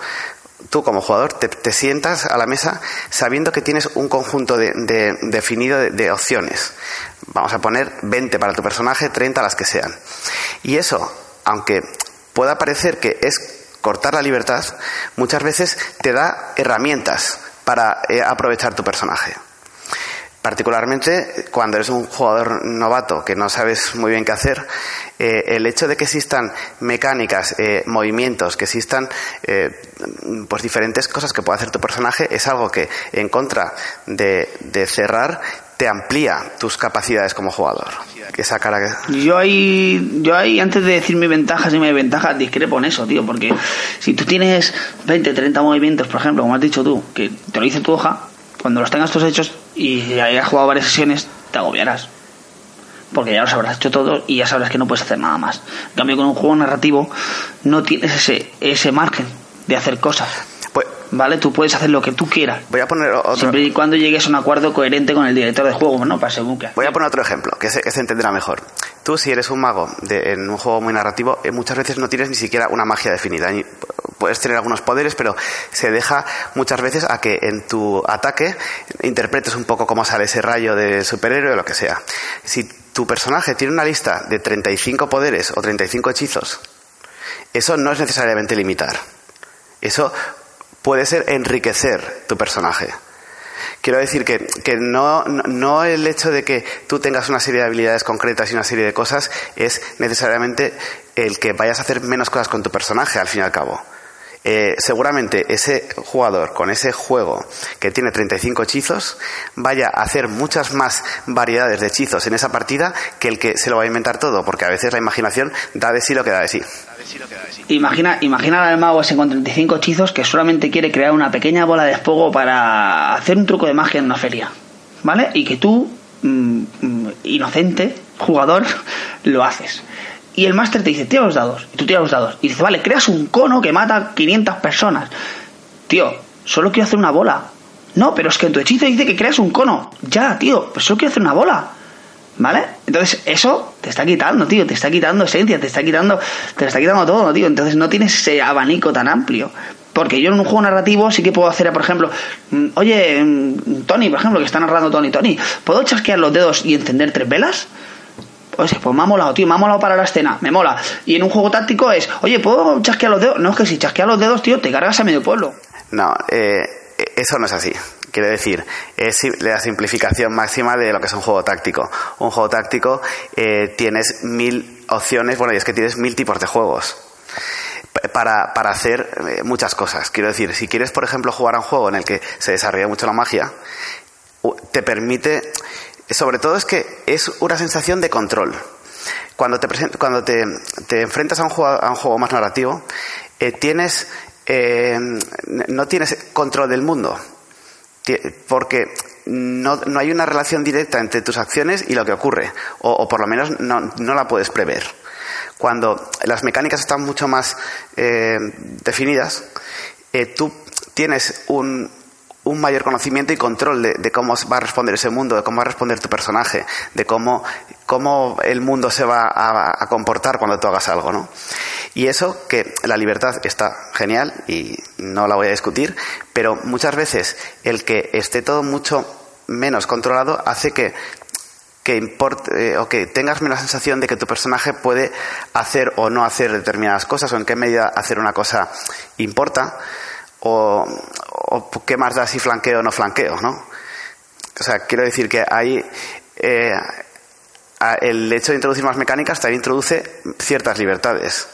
tú como jugador te, sientas a la mesa sabiendo que tienes un conjunto de, definido de, opciones. Vamos a poner 20 para tu personaje, 30 las que sean. Y eso, aunque pueda parecer que es cortar la libertad, muchas veces te da herramientas para eh, aprovechar tu personaje. Particularmente cuando eres un jugador novato que no sabes muy bien qué hacer, eh, el hecho de que existan mecánicas, eh, movimientos, que existan eh, pues diferentes cosas que puede hacer tu personaje es algo que en contra de, cerrar te amplía tus capacidades como jugador. Que... Yo ahí, yo ahí, antes de decir mis ventajas y mis ventajas, discrepo en eso, tío, porque si tú tienes 20, 30 movimientos, por ejemplo, como has dicho tú, que te lo dice tu hoja, cuando los tengas todos hechos y hayas jugado varias sesiones, te agobiarás. Porque ya los habrás hecho todo y ya sabrás que no puedes hacer nada más. En cambio, con un juego narrativo no tienes ese, ese margen de hacer cosas. Pues, ¿Vale? Tú puedes hacer lo que tú quieras. Voy a poner otro... Siempre y cuando llegues a un acuerdo coherente con el director de juego, ¿no? Para según Voy a poner otro ejemplo, que se, que se entenderá mejor. Tú, si eres un mago de, en un juego muy narrativo, eh, muchas veces no tienes ni siquiera una magia definida puedes tener algunos poderes, pero se deja muchas veces a que en tu ataque interpretes un poco cómo sale ese rayo de superhéroe o lo que sea. Si tu personaje tiene una lista de 35 poderes o 35 hechizos, eso no es necesariamente limitar. Eso puede ser enriquecer tu personaje. Quiero decir que, que no, no, el hecho de que tú tengas una serie de habilidades concretas y una serie de cosas es necesariamente el que vayas a hacer menos cosas con tu personaje, al fin y al cabo. Eh, seguramente ese jugador con ese juego que tiene 35 hechizos vaya a hacer muchas más variedades de hechizos en esa partida que el que se lo va a inventar todo, porque a veces la imaginación da de sí lo que da de sí. Imagina, imagina al mago ese con 35 hechizos que solamente quiere crear una pequeña bola de fuego para hacer un truco de magia en una feria, ¿vale? Y que tú, mm, mm, inocente, jugador, lo haces. Y el máster te dice, tira los dados. Y tú tiras los dados. Y dice, vale, creas un cono que mata a 500 personas. Tío, solo quiero hacer una bola. No, pero es que en tu hechizo dice que creas un cono. Ya, tío, pero solo quiero hacer una bola. ¿Vale? Entonces, eso te está quitando, tío, te está quitando esencia, te está quitando, te está quitando todo, tío. Entonces no tienes ese abanico tan amplio. Porque yo en un juego narrativo sí que puedo hacer, por ejemplo, mm, oye, mm, Tony, por ejemplo, que está narrando Tony, Tony, ¿puedo chasquear los dedos y encender tres velas? Oye, pues me ha molado, tío, me ha molado para la escena, me mola. Y en un juego táctico es, oye, ¿puedo chasquear los dedos? No, es que si chasqueas los dedos, tío, te cargas a medio pueblo. No, eh, eso no es así. Quiere decir, es la simplificación máxima de lo que es un juego táctico. Un juego táctico eh, tienes mil opciones, bueno, y es que tienes mil tipos de juegos para, para hacer eh, muchas cosas. Quiero decir, si quieres, por ejemplo, jugar a un juego en el que se desarrolla mucho la magia, te permite sobre todo es que es una sensación de control. Cuando te, cuando te, enfrentas a un, juego, a un juego más narrativo, eh, tienes, eh, no tienes control del mundo, porque no, hay una relación directa entre tus acciones y lo que ocurre, o, por lo menos no, la puedes prever. Cuando las mecánicas están mucho más eh, definidas, tú tienes un, un mayor conocimiento y control de, cómo va a responder ese mundo, de cómo va a responder tu personaje, de cómo, cómo el mundo se va a, comportar cuando tú hagas algo, ¿no? Y eso, que la libertad está genial y no la voy a discutir, pero muchas veces el que esté todo mucho menos controlado hace que que importe eh, o que tengas menos sensación de que tu personaje puede hacer o no hacer determinadas cosas o en qué medida hacer una cosa importa o, o qué más da si flanqueo o no flanqueo, ¿no? O sea, quiero decir que ahí eh, el hecho de introducir más mecánicas también introduce ciertas libertades.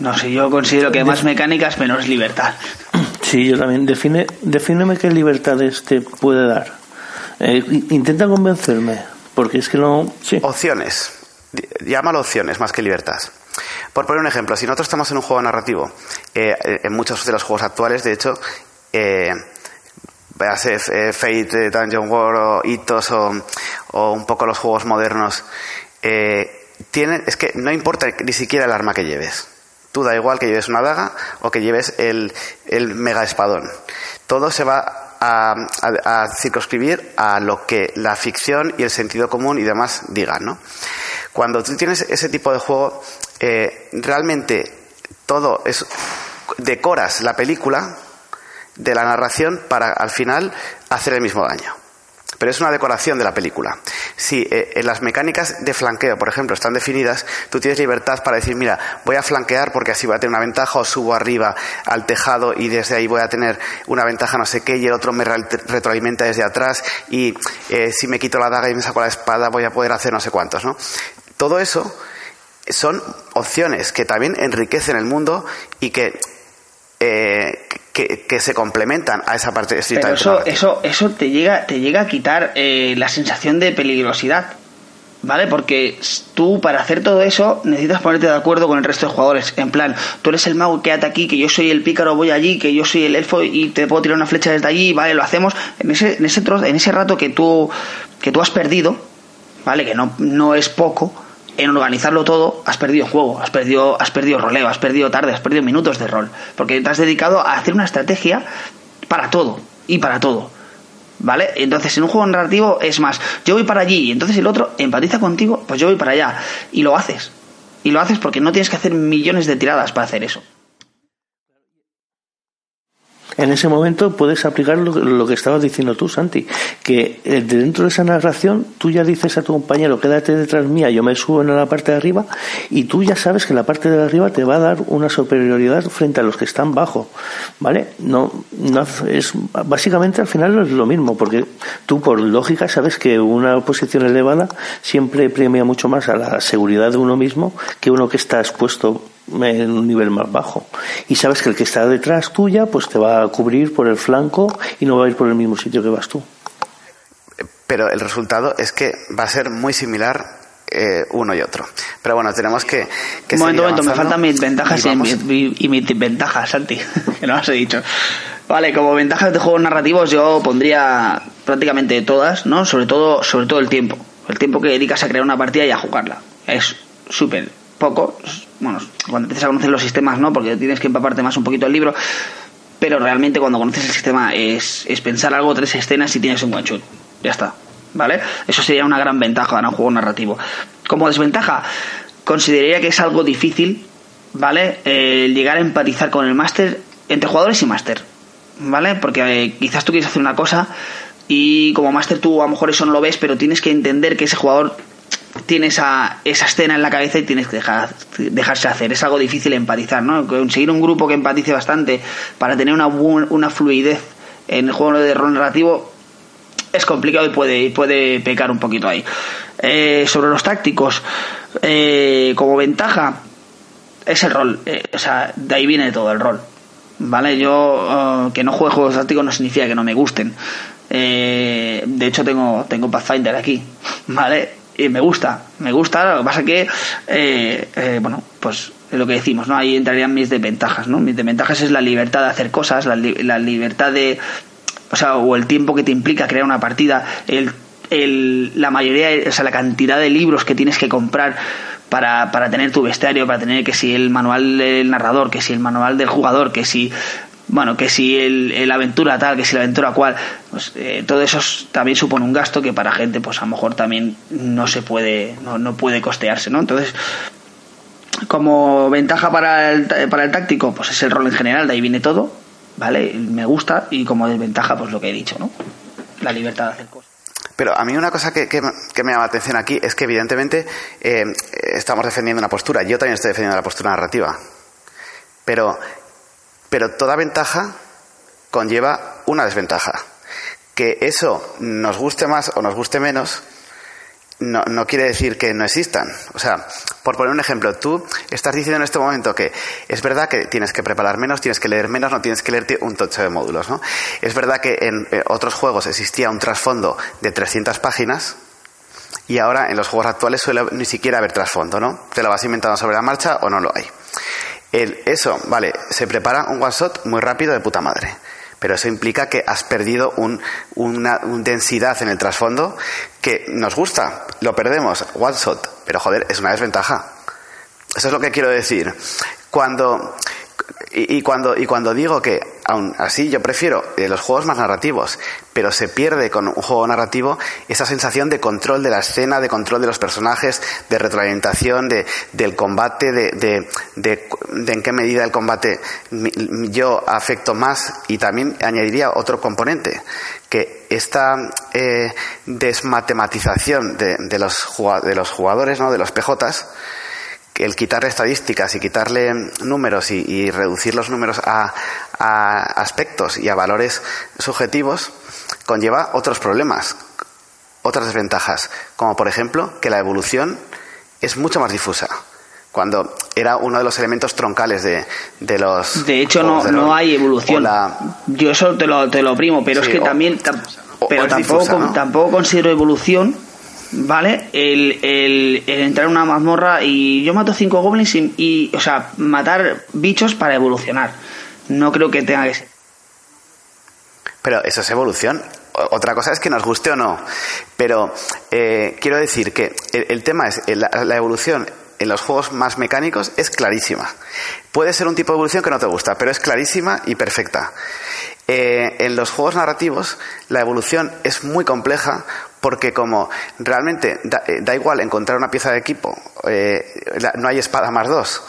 No sé, yo considero que más mecánicas menos libertad. Sí, yo también. Define, defíneme qué libertades te puede dar. Eh, intenta convencerme, porque es que no. Sí. Opciones. Llámalo opciones más que libertad. Por poner un ejemplo, si nosotros estamos en un juego narrativo, eh, en muchos de los juegos actuales, de hecho, eh, eh Fate, Dungeon World o Hitos o, un poco los juegos modernos, eh, es que no importa ni siquiera el arma que lleves. Tú da igual que lleves una daga o que lleves el, el mega espadón. Todo se va a, a, circunscribir a lo que la ficción y el sentido común y demás digan, ¿no? Cuando tú tienes ese tipo de juego, eh, realmente todo es decoras la película de la narración para al final hacer el mismo daño. Pero es una decoración de la película. Si eh, en las mecánicas de flanqueo, por ejemplo, están definidas, tú tienes libertad para decir, mira, voy a flanquear porque así voy a tener una ventaja, o subo arriba al tejado y desde ahí voy a tener una ventaja no sé qué, y el otro me retroalimenta desde atrás, y eh, si me quito la daga y me saco la espada voy a poder hacer no sé cuántos, ¿no? Todo eso son opciones que también enriquecen el mundo y que eh, que, se complementan a esa parte Pero eso, eso, eso te llega, te llega a quitar eh, la sensación de peligrosidad. ¿Vale? Porque tú para hacer todo eso necesitas ponerte de acuerdo con el resto de jugadores. En plan, tú eres el mago, quédate aquí, que yo soy el pícaro, voy allí, que yo soy el elfo y te puedo tirar una flecha desde allí, ¿vale? Lo hacemos. En ese, en ese, en ese rato que tú, que tú has perdido, ¿vale? Que no, no es poco, en organizarlo todo has perdido juego, has perdido, has perdido roleo, has perdido tarde, has perdido minutos de rol. Porque te has dedicado a hacer una estrategia para todo y para todo. ¿Vale? Entonces, en un juego narrativo es más, yo voy para allí y entonces el otro empatiza contigo, pues yo voy para allá. Y lo haces. Y lo haces porque no tienes que hacer millones de tiradas para hacer eso en ese momento puedes aplicar lo, que estabas diciendo tú, Santi, que eh, dentro de esa narración tú ya dices a tu compañero, quédate detrás mía, yo me subo en la parte de arriba, y tú ya sabes que la parte de arriba te va a dar una superioridad frente a los que están bajo, ¿vale? No, no es básicamente al final es lo mismo, porque tú por lógica sabes que una posición elevada siempre premia mucho más a la seguridad de uno mismo que uno que está expuesto en un nivel más bajo. Y sabes que el que está detrás tuya, pues te va a cubrir por el flanco y no va a ir por el mismo sitio que vas tú. Pero el resultado es que va a ser muy similar eh, uno y otro. Pero bueno, tenemos que. que un momento, momento, me faltan mis ventajas y, mis, desventajas, Santi, que no las he dicho. Vale, como ventajas de juegos narrativos yo pondría prácticamente todas, ¿no? Sobre todo, sobre todo el tiempo. El tiempo que dedicas a crear una partida y a jugarla. Es súper poco, bueno, cuando empiezas a conocer los sistemas no, porque tienes que empaparte más un poquito el libro, pero realmente cuando conoces el sistema es, es pensar algo, tres escenas y tienes un one shot. Ya está, ¿vale? Eso sería una gran ventaja en un juego narrativo. Como desventaja, consideraría que es algo difícil, ¿vale? El llegar a empatizar con el máster entre jugadores y máster, ¿vale? Porque eh, quizás tú quieres hacer una cosa y como máster tú a lo mejor eso no lo ves, pero tienes que entender que ese jugador tiene esa, esa escena en la cabeza y tienes que dejar, dejarse hacer. Es algo difícil empatizar, ¿no? Conseguir un grupo que empatice bastante para tener una, una fluidez en el juego de rol narrativo es complicado y puede, puede pecar un poquito ahí. Eh, sobre los tácticos, eh, como ventaja, es el rol. Eh, o sea, de ahí viene todo el rol. ¿Vale? Yo que no juegue juegos tácticos no significa que no me gusten. de hecho, tengo, tengo Pathfinder aquí. ¿Vale? Y me gusta, me gusta, lo que pasa que, eh, eh, bueno, pues lo que decimos, ¿no? Ahí entrarían mis desventajas, ¿no? Mis desventajas es la libertad de hacer cosas, la, la libertad de, o sea, o el tiempo que te implica crear una partida, el, el, la mayoría, o sea, la cantidad de libros que tienes que comprar para, para tener tu bestiario, para tener que si el manual del narrador, que si el manual del jugador, que si bueno, que si el, aventura tal, que si la aventura cual, pues eh, todo eso también supone un gasto que para gente, pues a lo mejor también no se puede, no, no puede costearse, ¿no? Entonces, como ventaja para el, para el táctico, pues es el rol en general, de ahí viene todo, ¿vale? Me gusta, y como desventaja, pues lo que he dicho, ¿no? La libertad de hacer cosas. Pero a mí una cosa que, que, me llama la atención aquí es que evidentemente eh, estamos defendiendo una postura. Yo también estoy defendiendo la postura narrativa. Pero pero toda ventaja conlleva una desventaja. Que eso nos guste más o nos guste menos, no, quiere decir que no existan. O sea, por poner un ejemplo, tú estás diciendo en este momento que es verdad que tienes que preparar menos, tienes que leer menos, no tienes que leerte un tocho de módulos, ¿no? Es verdad que en otros juegos existía un trasfondo de 300 páginas y ahora en los juegos actuales suele ni siquiera haber trasfondo, ¿no? Te lo vas inventando sobre la marcha o no lo hay. El, eso, vale, se prepara un one shot muy rápido de puta madre. Pero eso implica que has perdido un, una, densidad en el trasfondo que nos gusta, lo perdemos, one shot, pero joder, es una desventaja. Eso es lo que quiero decir. Cuando, y, cuando, y cuando digo que aún así yo prefiero eh, los juegos más narrativos, pero se pierde con un juego narrativo esa sensación de control de la escena, de control de los personajes, de retroalimentación, de, del combate, de, de, de, en qué medida el combate yo afecto más y también añadiría otro componente, que esta eh, desmatematización de, de, los, de los jugadores, ¿no? de los PJs, el quitarle estadísticas y quitarle números y, reducir los números a, aspectos y a valores subjetivos conlleva otros problemas, otras desventajas, como por ejemplo que la evolución es mucho más difusa. Cuando era uno de los elementos troncales de, de los de hecho no, no hay evolución. yo eso te lo, te lo primo pero es que también pero tampoco, tampoco considero evolución ¿vale? El, el, entrar en una mazmorra y yo mato cinco goblins y, o sea, matar bichos para evolucionar. No creo que tenga que ser. Pero eso es evolución. Otra cosa es que nos guste o no. Pero eh, quiero decir que el, tema es la, la evolución en los juegos más mecánicos es clarísima. Puede ser un tipo de evolución que no te gusta, pero es clarísima y perfecta. Eh, en los juegos narrativos la evolución es muy compleja porque como realmente da, eh, igual encontrar una pieza de equipo, eh, no hay espada más dos.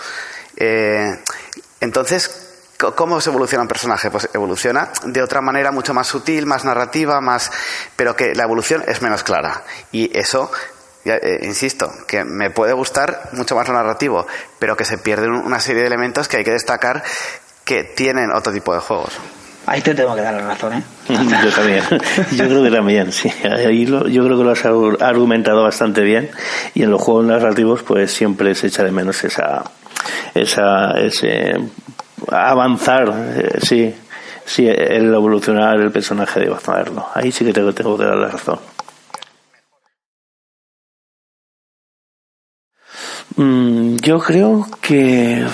entonces, ¿Cómo se evoluciona un personaje? Pues evoluciona de otra manera mucho más sutil, más narrativa, más, pero que la evolución es menos clara. Y eso, insisto, que me puede gustar mucho más lo narrativo, pero que se pierden una serie de elementos que hay que destacar que tienen otro tipo de juegos. Ahí te tengo que dar la razón, ¿eh? yo también. Yo creo que también, sí. Ahí yo creo que lo has argumentado bastante bien. Y en los juegos narrativos, pues siempre se echa de menos esa, esa, ese avanzar, eh, sí, sí, el evolucionar el personaje de avanzarlo. Ahí sí que tengo, tengo que dar la razón. Mm, yo creo que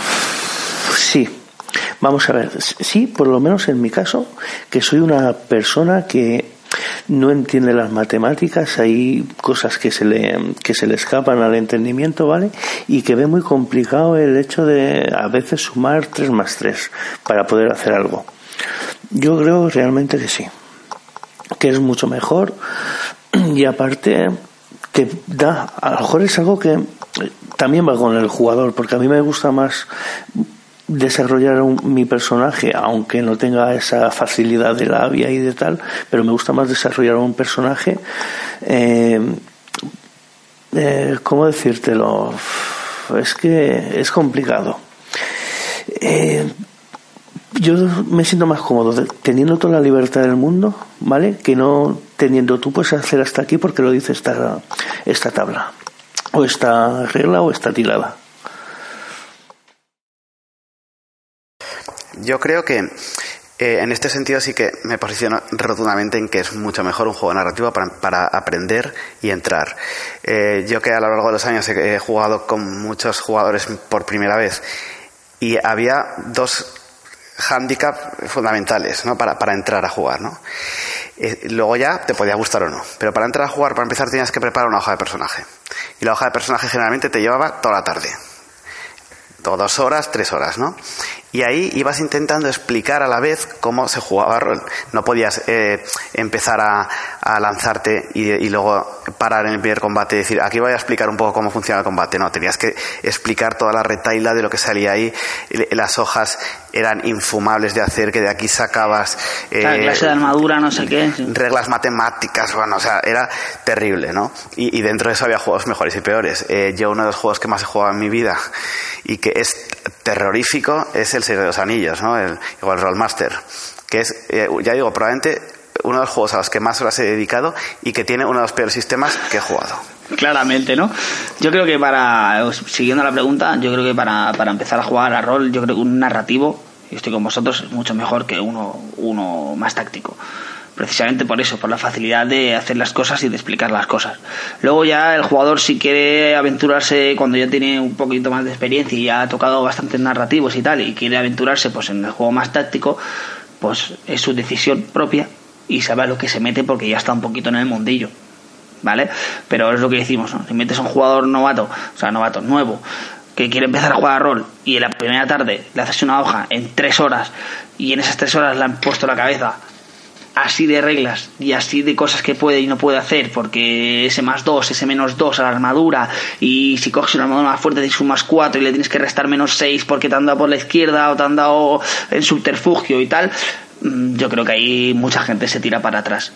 Vamos a ver, sí, por lo menos en mi caso, que soy una persona que no entiende las matemáticas, hay cosas que se le que se le escapan al entendimiento, ¿vale? Y que ve muy complicado el hecho de a veces sumar 3 más 3 para poder hacer algo. Yo creo realmente que sí, que es mucho mejor y aparte que da, a lo mejor es algo que también va con el jugador, porque a mí me gusta más desarrollar mi personaje, aunque no tenga esa facilidad de labia y de tal, pero me gusta más desarrollar un personaje. Eh, eh, ¿Cómo decírtelo? Es que es complicado. Eh, yo me siento más cómodo teniendo toda la libertad del mundo, ¿vale? Que no teniendo tú puedes hacer hasta aquí porque lo dice esta, esta tabla, o esta regla o esta tirada. Yo creo que eh, en este sentido sí que me posiciono rotundamente en que es mucho mejor un juego narrativo para, aprender y entrar. Eh, yo que a lo largo de los años he, jugado con muchos jugadores por primera vez y había dos handicaps fundamentales ¿no? para, para entrar a jugar. ¿no? Eh, luego ya te podía gustar o no, pero para entrar a jugar, para empezar, tenías que preparar una hoja de personaje. Y la hoja de personaje generalmente te llevaba toda la tarde dos horas, tres horas, ¿no? Y ahí ibas intentando explicar a la vez cómo se jugaba rol. No podías eh, empezar a, lanzarte y, luego parar en el primer combate y decir, aquí voy a explicar un poco cómo funciona el combate. No, tenías que explicar toda la retaila de lo que salía ahí. Las hojas eran infumables de hacer, que de aquí sacabas... Eh, clase de armadura, no sé qué. Reglas matemáticas, bueno, o sea, era terrible, ¿no? Y, dentro de eso había juegos mejores y peores. Eh, yo uno de los juegos que más he jugado en mi vida y que es terrorífico es el Señor de los Anillos, ¿no? El, igual Rollmaster, que es, eh, ya digo, probablemente uno de los juegos a los que más horas he dedicado y que tiene uno de los peores sistemas que he jugado. Claramente, ¿no? Yo creo que para, siguiendo la pregunta, yo creo que para, para empezar a jugar a rol, yo creo que un narrativo, y estoy con vosotros, es mucho mejor que uno, uno más táctico precisamente por eso, por la facilidad de hacer las cosas y de explicar las cosas. Luego ya el jugador si quiere aventurarse cuando ya tiene un poquito más de experiencia y ya ha tocado bastantes narrativos y tal y quiere aventurarse pues en el juego más táctico, pues es su decisión propia y sabe a lo que se mete porque ya está un poquito en el mundillo. ¿Vale? Pero es lo que decimos, si metes a un jugador novato, o sea, novato, nuevo, que quiere empezar a jugar a rol y en la primera tarde le haces una hoja en tres horas y en esas tres horas le han puesto la cabeza así de reglas y así de cosas que puede y no puede hacer, porque ese más 2, ese menos 2 a la armadura, y si coges una armadura más fuerte tienes un más 4 y le tienes que restar menos 6 porque te han dado por la izquierda o te han dado en subterfugio y tal, mm, yo creo que ahí mucha gente se tira para atrás.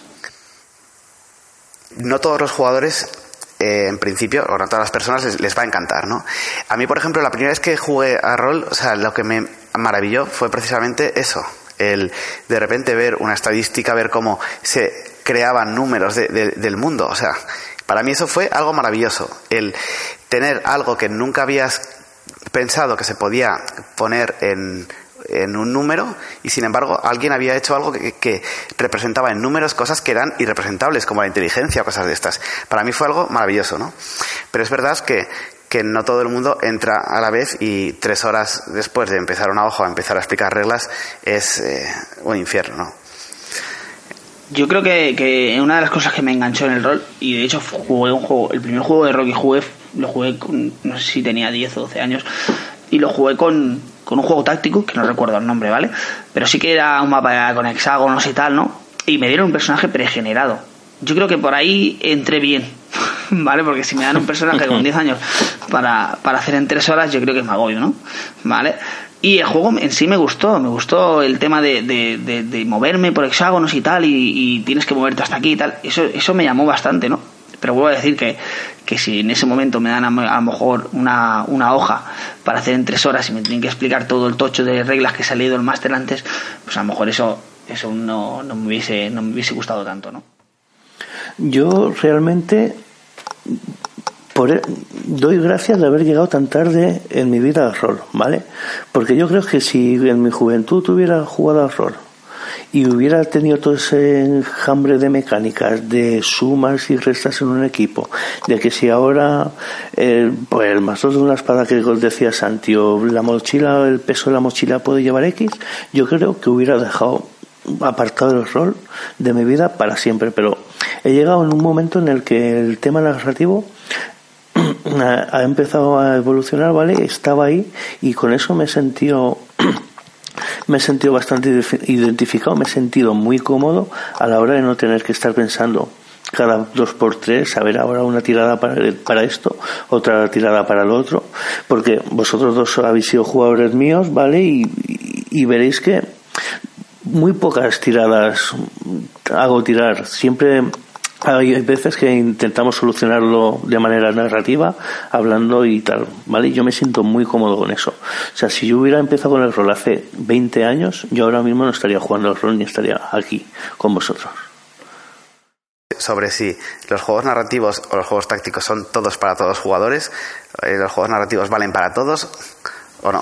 No todos los jugadores eh, en principio, o no todas las personas les, va a encantar, ¿no? A mí, por ejemplo, la primera vez que jugué a rol, o sea, lo que me maravilló fue precisamente eso, el de repente ver una estadística, ver cómo se creaban números del mundo. O sea, para mí eso fue algo maravilloso. El tener algo que nunca habías pensado que se podía poner en, en un número y sin embargo alguien había hecho algo que, que, representaba en números cosas que eran irrepresentables como la inteligencia o cosas de estas. Para mí fue algo maravilloso, ¿no? Pero es verdad que, que no todo el mundo entra a la vez y tres horas después de empezar una hoja o empezar a explicar reglas es eh, un infierno, ¿no? Yo creo que, que, una de las cosas que me enganchó en el rol, y de hecho jugué un juego, el primer juego de que jugué, lo jugué con, no sé si tenía 10 o 12 años, y lo jugué con, con un juego táctico, que no recuerdo el nombre, ¿vale? Pero sí que era un mapa con hexágonos y tal, ¿no? Y me dieron un personaje pregenerado. Yo creo que por ahí entré bien, ¿vale? Porque si me dan un personaje con 10 años para, para hacer en 3 horas, yo creo que es magollo, ¿no? ¿Vale? Y el juego en sí me gustó, me gustó el tema de, de, de, moverme por hexágonos y tal, y, y, tienes que moverte hasta aquí y tal. Eso, eso me llamó bastante, ¿no? Pero vuelvo a decir que, que si en ese momento me dan a, a lo mejor una, una, hoja para hacer en tres horas y me tienen que explicar todo el tocho de reglas que se ha leído el máster antes, pues a lo mejor eso, eso no, no, me hubiese, no me hubiese gustado tanto, ¿no? Yo realmente por, doy gracias de haber llegado tan tarde en mi vida al rol, ¿vale? Porque yo creo que si en mi juventud hubiera jugado al rol y hubiera tenido todo ese enjambre de mecánicas, de sumas y restas en un equipo, de que si ahora, eh, pues el mazo de una espada que os decía Santi, la mochila, el peso de la mochila puede llevar X, yo creo que hubiera dejado apartado el rol de mi vida para siempre, pero he llegado en un momento en el que el tema narrativo ha empezado a evolucionar, ¿vale? Estaba ahí y con eso me he sentido me he sentido bastante identificado, me he sentido muy cómodo a la hora de no tener que estar pensando cada dos por tres, a ver ahora una tirada para, para esto, otra tirada para el otro, porque vosotros dos habéis sido jugadores míos, ¿vale? Y veréis que muy pocas tiradas hago tirar, siempre hay veces que intentamos solucionarlo de manera narrativa, hablando y tal, ¿vale? Yo me siento muy cómodo con eso. O sea, si yo hubiera empezado con el rol hace 20 años, yo ahora mismo no estaría jugando el rol ni estaría aquí con vosotros. Sobre si los juegos narrativos o los juegos tácticos son todos para todos los jugadores, eh, los juegos narrativos valen para todos o no.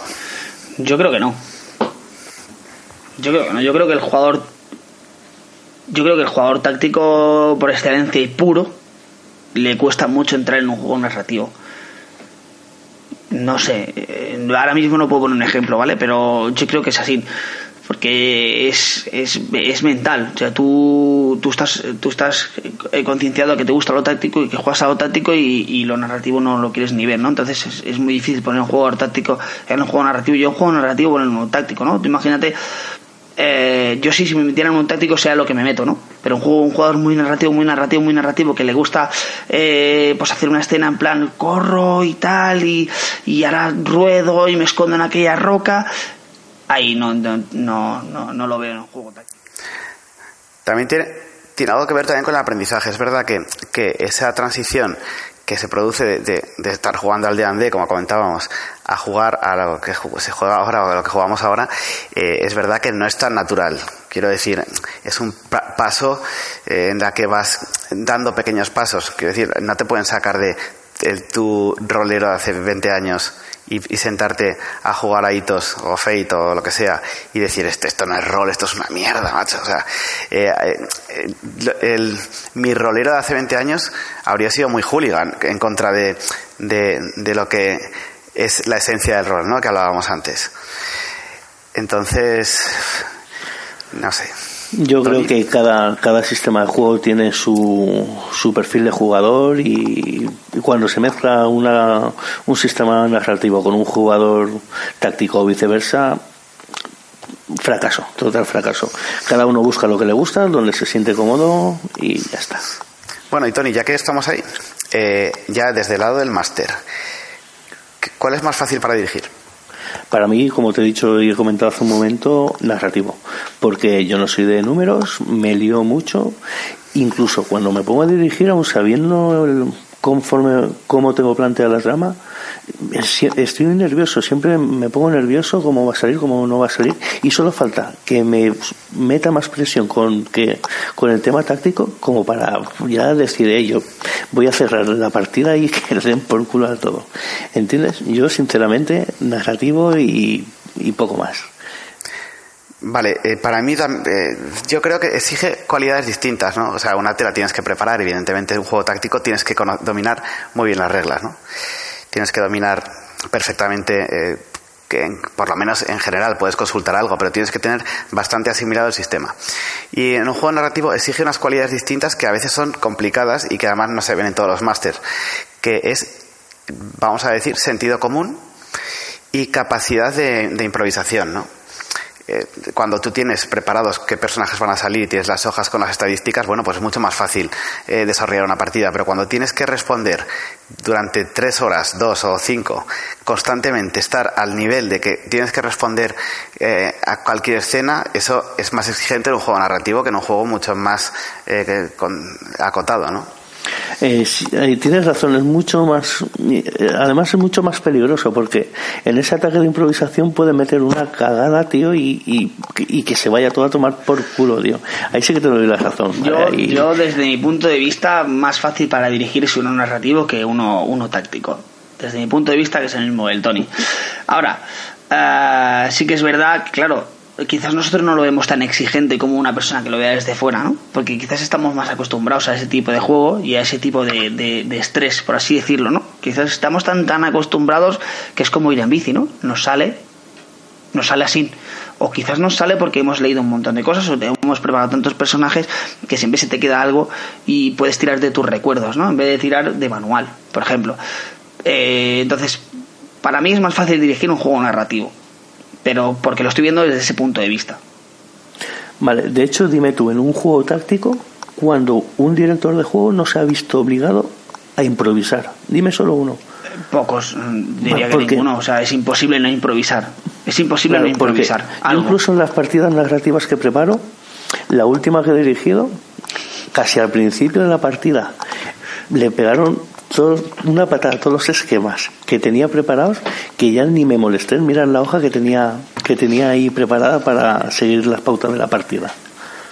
Yo creo que no. Yo creo que no. Yo creo que el jugador yo creo que el jugador táctico por excelencia y puro le cuesta mucho entrar en un juego narrativo. No sé, eh, ahora mismo no puedo poner un ejemplo, ¿vale? Pero yo creo que es así. Porque es, es, es mental. O sea, tú, tú estás, tú estás eh, concienciado que te gusta lo táctico y que juegas a lo táctico y, y lo narrativo no lo quieres ni ver, ¿no? Entonces es, es, muy difícil poner un juego táctico en un juego narrativo. Yo un juego narrativo poner un táctico, ¿no? Tú imagínate eh, yo sí, si me metieran un táctico, sea lo que me meto, ¿no? Pero un, juego, un jugador muy narrativo, muy narrativo, muy narrativo, que le gusta eh, pues hacer una escena en plan corro y tal, y, y ahora ruedo y me escondo en aquella roca, ahí no, no, no, no, no lo veo en un juego táctico. También tiene, tiene algo que ver también con el aprendizaje. Es verdad que, que esa transición que se produce de, de, estar jugando al D&D, como comentábamos, a jugar a lo que se juega ahora o a lo que jugamos ahora, eh, es verdad que no es tan natural. Quiero decir, es un paso eh, en la que vas dando pequeños pasos. Quiero decir, no te pueden sacar de, de tu rolero de hace 20 años y, y, sentarte a jugar a hitos o fate o lo que sea y decir esto, esto no es rol, esto es una mierda, macho. O sea, eh, eh, el, mi rolero de hace 20 años habría sido muy hooligan en contra de, de, de lo que es la esencia del rol, ¿no? Que hablábamos antes. Entonces, no sé. Yo creo que cada, cada sistema de juego tiene su, su perfil de jugador y, cuando se mezcla una, un sistema narrativo con un jugador táctico o viceversa, fracaso, total fracaso. Cada uno busca lo que le gusta, donde se siente cómodo y ya está. Bueno, y Tony, ya que estamos ahí, eh, ya desde el lado del máster, ¿cuál es más fácil para dirigir? Para mí, como te he dicho y he comentado hace un momento, narrativo. Porque yo no soy de números, me lío mucho. Incluso cuando me pongo a dirigir, aún sabiendo el, conforme cómo tengo planteada la trama, estoy nervioso, siempre me pongo nervioso cómo va a salir, cómo no va a salir, y solo falta que me meta más presión con que con el tema táctico como para ya decir, yo voy a cerrar la partida y que le den por culo a todo. ¿Entiendes? Yo sinceramente narrativo y, poco más. Vale, eh, para mí eh, yo creo que exige cualidades distintas, ¿no? O sea, una te la tienes que preparar, evidentemente, un juego táctico tienes que dominar muy bien las reglas, ¿no? tienes que dominar perfectamente, eh, que por lo menos en general puedes consultar algo, pero tienes que tener bastante asimilado el sistema. Y en un juego narrativo exige unas cualidades distintas que a veces son complicadas y que además no se ven en todos los másters, que es, vamos a decir, sentido común y capacidad de, de improvisación, ¿no? Eh, cuando tú tienes preparados qué personajes van a salir y tienes las hojas con las estadísticas, bueno, pues es mucho más fácil eh, desarrollar una partida. Pero cuando tienes que responder durante tres horas, dos o cinco, constantemente estar al nivel de que tienes que responder eh, a cualquier escena, eso es más exigente en un juego narrativo que en un juego mucho más acotado, ¿no? Eh, eh, tienes razón, es mucho más, eh, además es mucho más peligroso porque en ese ataque de improvisación puede meter una cagada, tío, y, que se vaya todo a tomar por culo, tío. Ahí sí que te doy la razón. Yo, desde mi punto de vista, más fácil para dirigirse uno narrativo que uno, uno táctico. Desde mi punto de vista, que es el mismo del Tony. Ahora, sí que es verdad, claro, quizás nosotros no lo vemos tan exigente como una persona que lo vea desde fuera, ¿no? Porque quizás estamos más acostumbrados a ese tipo de juego y a ese tipo de, de, estrés, por así decirlo, ¿no? Quizás estamos tan, tan acostumbrados que es como ir en bici, ¿no? Nos sale, nos sale así. O quizás nos sale porque hemos leído un montón de cosas o hemos preparado tantos personajes que siempre se te queda algo y puedes tirar de tus recuerdos, ¿no? En vez de tirar de manual, por ejemplo. Eh, entonces, para mí es más fácil dirigir un juego narrativo pero porque lo estoy viendo desde ese punto de vista. Vale, de hecho, dime tú, en un juego táctico, cuando un director de juego no se ha visto obligado a improvisar. Dime solo uno. Pocos, mm, diría que ninguno. O sea, es imposible no improvisar. Es imposible no improvisar. Incluso en las partidas narrativas que preparo, la última que he dirigido, casi al principio de la partida, le pegaron una patada, todos los esquemas que tenía preparados, que ya ni me molesté en mirar la hoja que tenía, que tenía ahí preparada para seguir las pautas de la partida.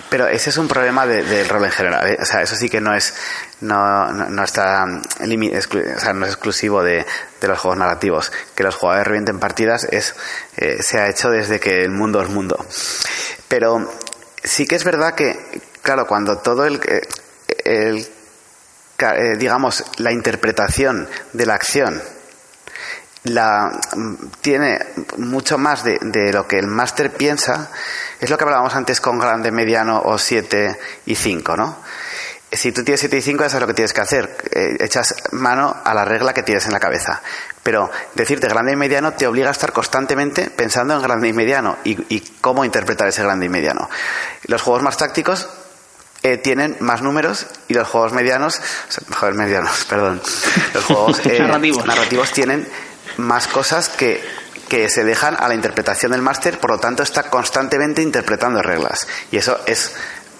Pero ese es un problema del rol en general. ¿eh? O sea, eso sí que no es no, no, está o sea, no es exclusivo de, de, los juegos narrativos. Que los jugadores revienten partidas es eh, se ha hecho desde que el mundo es mundo. Pero sí que es verdad que, claro, cuando todo el, el eh, digamos, la interpretación de la acción la, tiene mucho más de, lo que el máster piensa, es lo que hablábamos antes con grande, mediano o 7 y 5, ¿no? Si tú tienes 7 y 5, eso es lo que tienes que hacer. Eh, echas mano a la regla que tienes en la cabeza. Pero decirte grande y mediano te obliga a estar constantemente pensando en grande y mediano y, y cómo interpretar ese grande y mediano. Los juegos más tácticos eh, tienen más números y los juegos medianos, joder, medianos, perdón, los juegos eh, narrativos. tienen más cosas que, que se dejan a la interpretación del máster, por lo tanto está constantemente interpretando reglas. Y eso es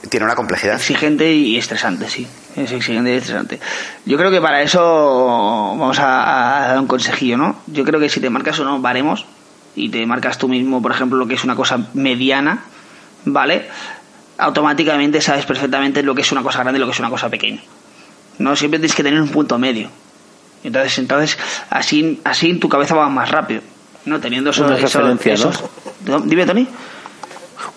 tiene una complejidad. Exigente y estresante, sí. Es exigente y estresante. Yo creo que para eso vamos a, a dar un consejillo, ¿no? Yo creo que si te marcas unos baremos y te marcas tú mismo, por ejemplo, lo que es una cosa mediana, ¿vale? Automáticamente sabes perfectamente lo que es una cosa grande y lo que es una cosa pequeña. No siempre tienes que tener un punto medio. Entonces, entonces así, así tu cabeza va más rápido, no teniendo eso, una referencia, ¿no? Dime, Tony.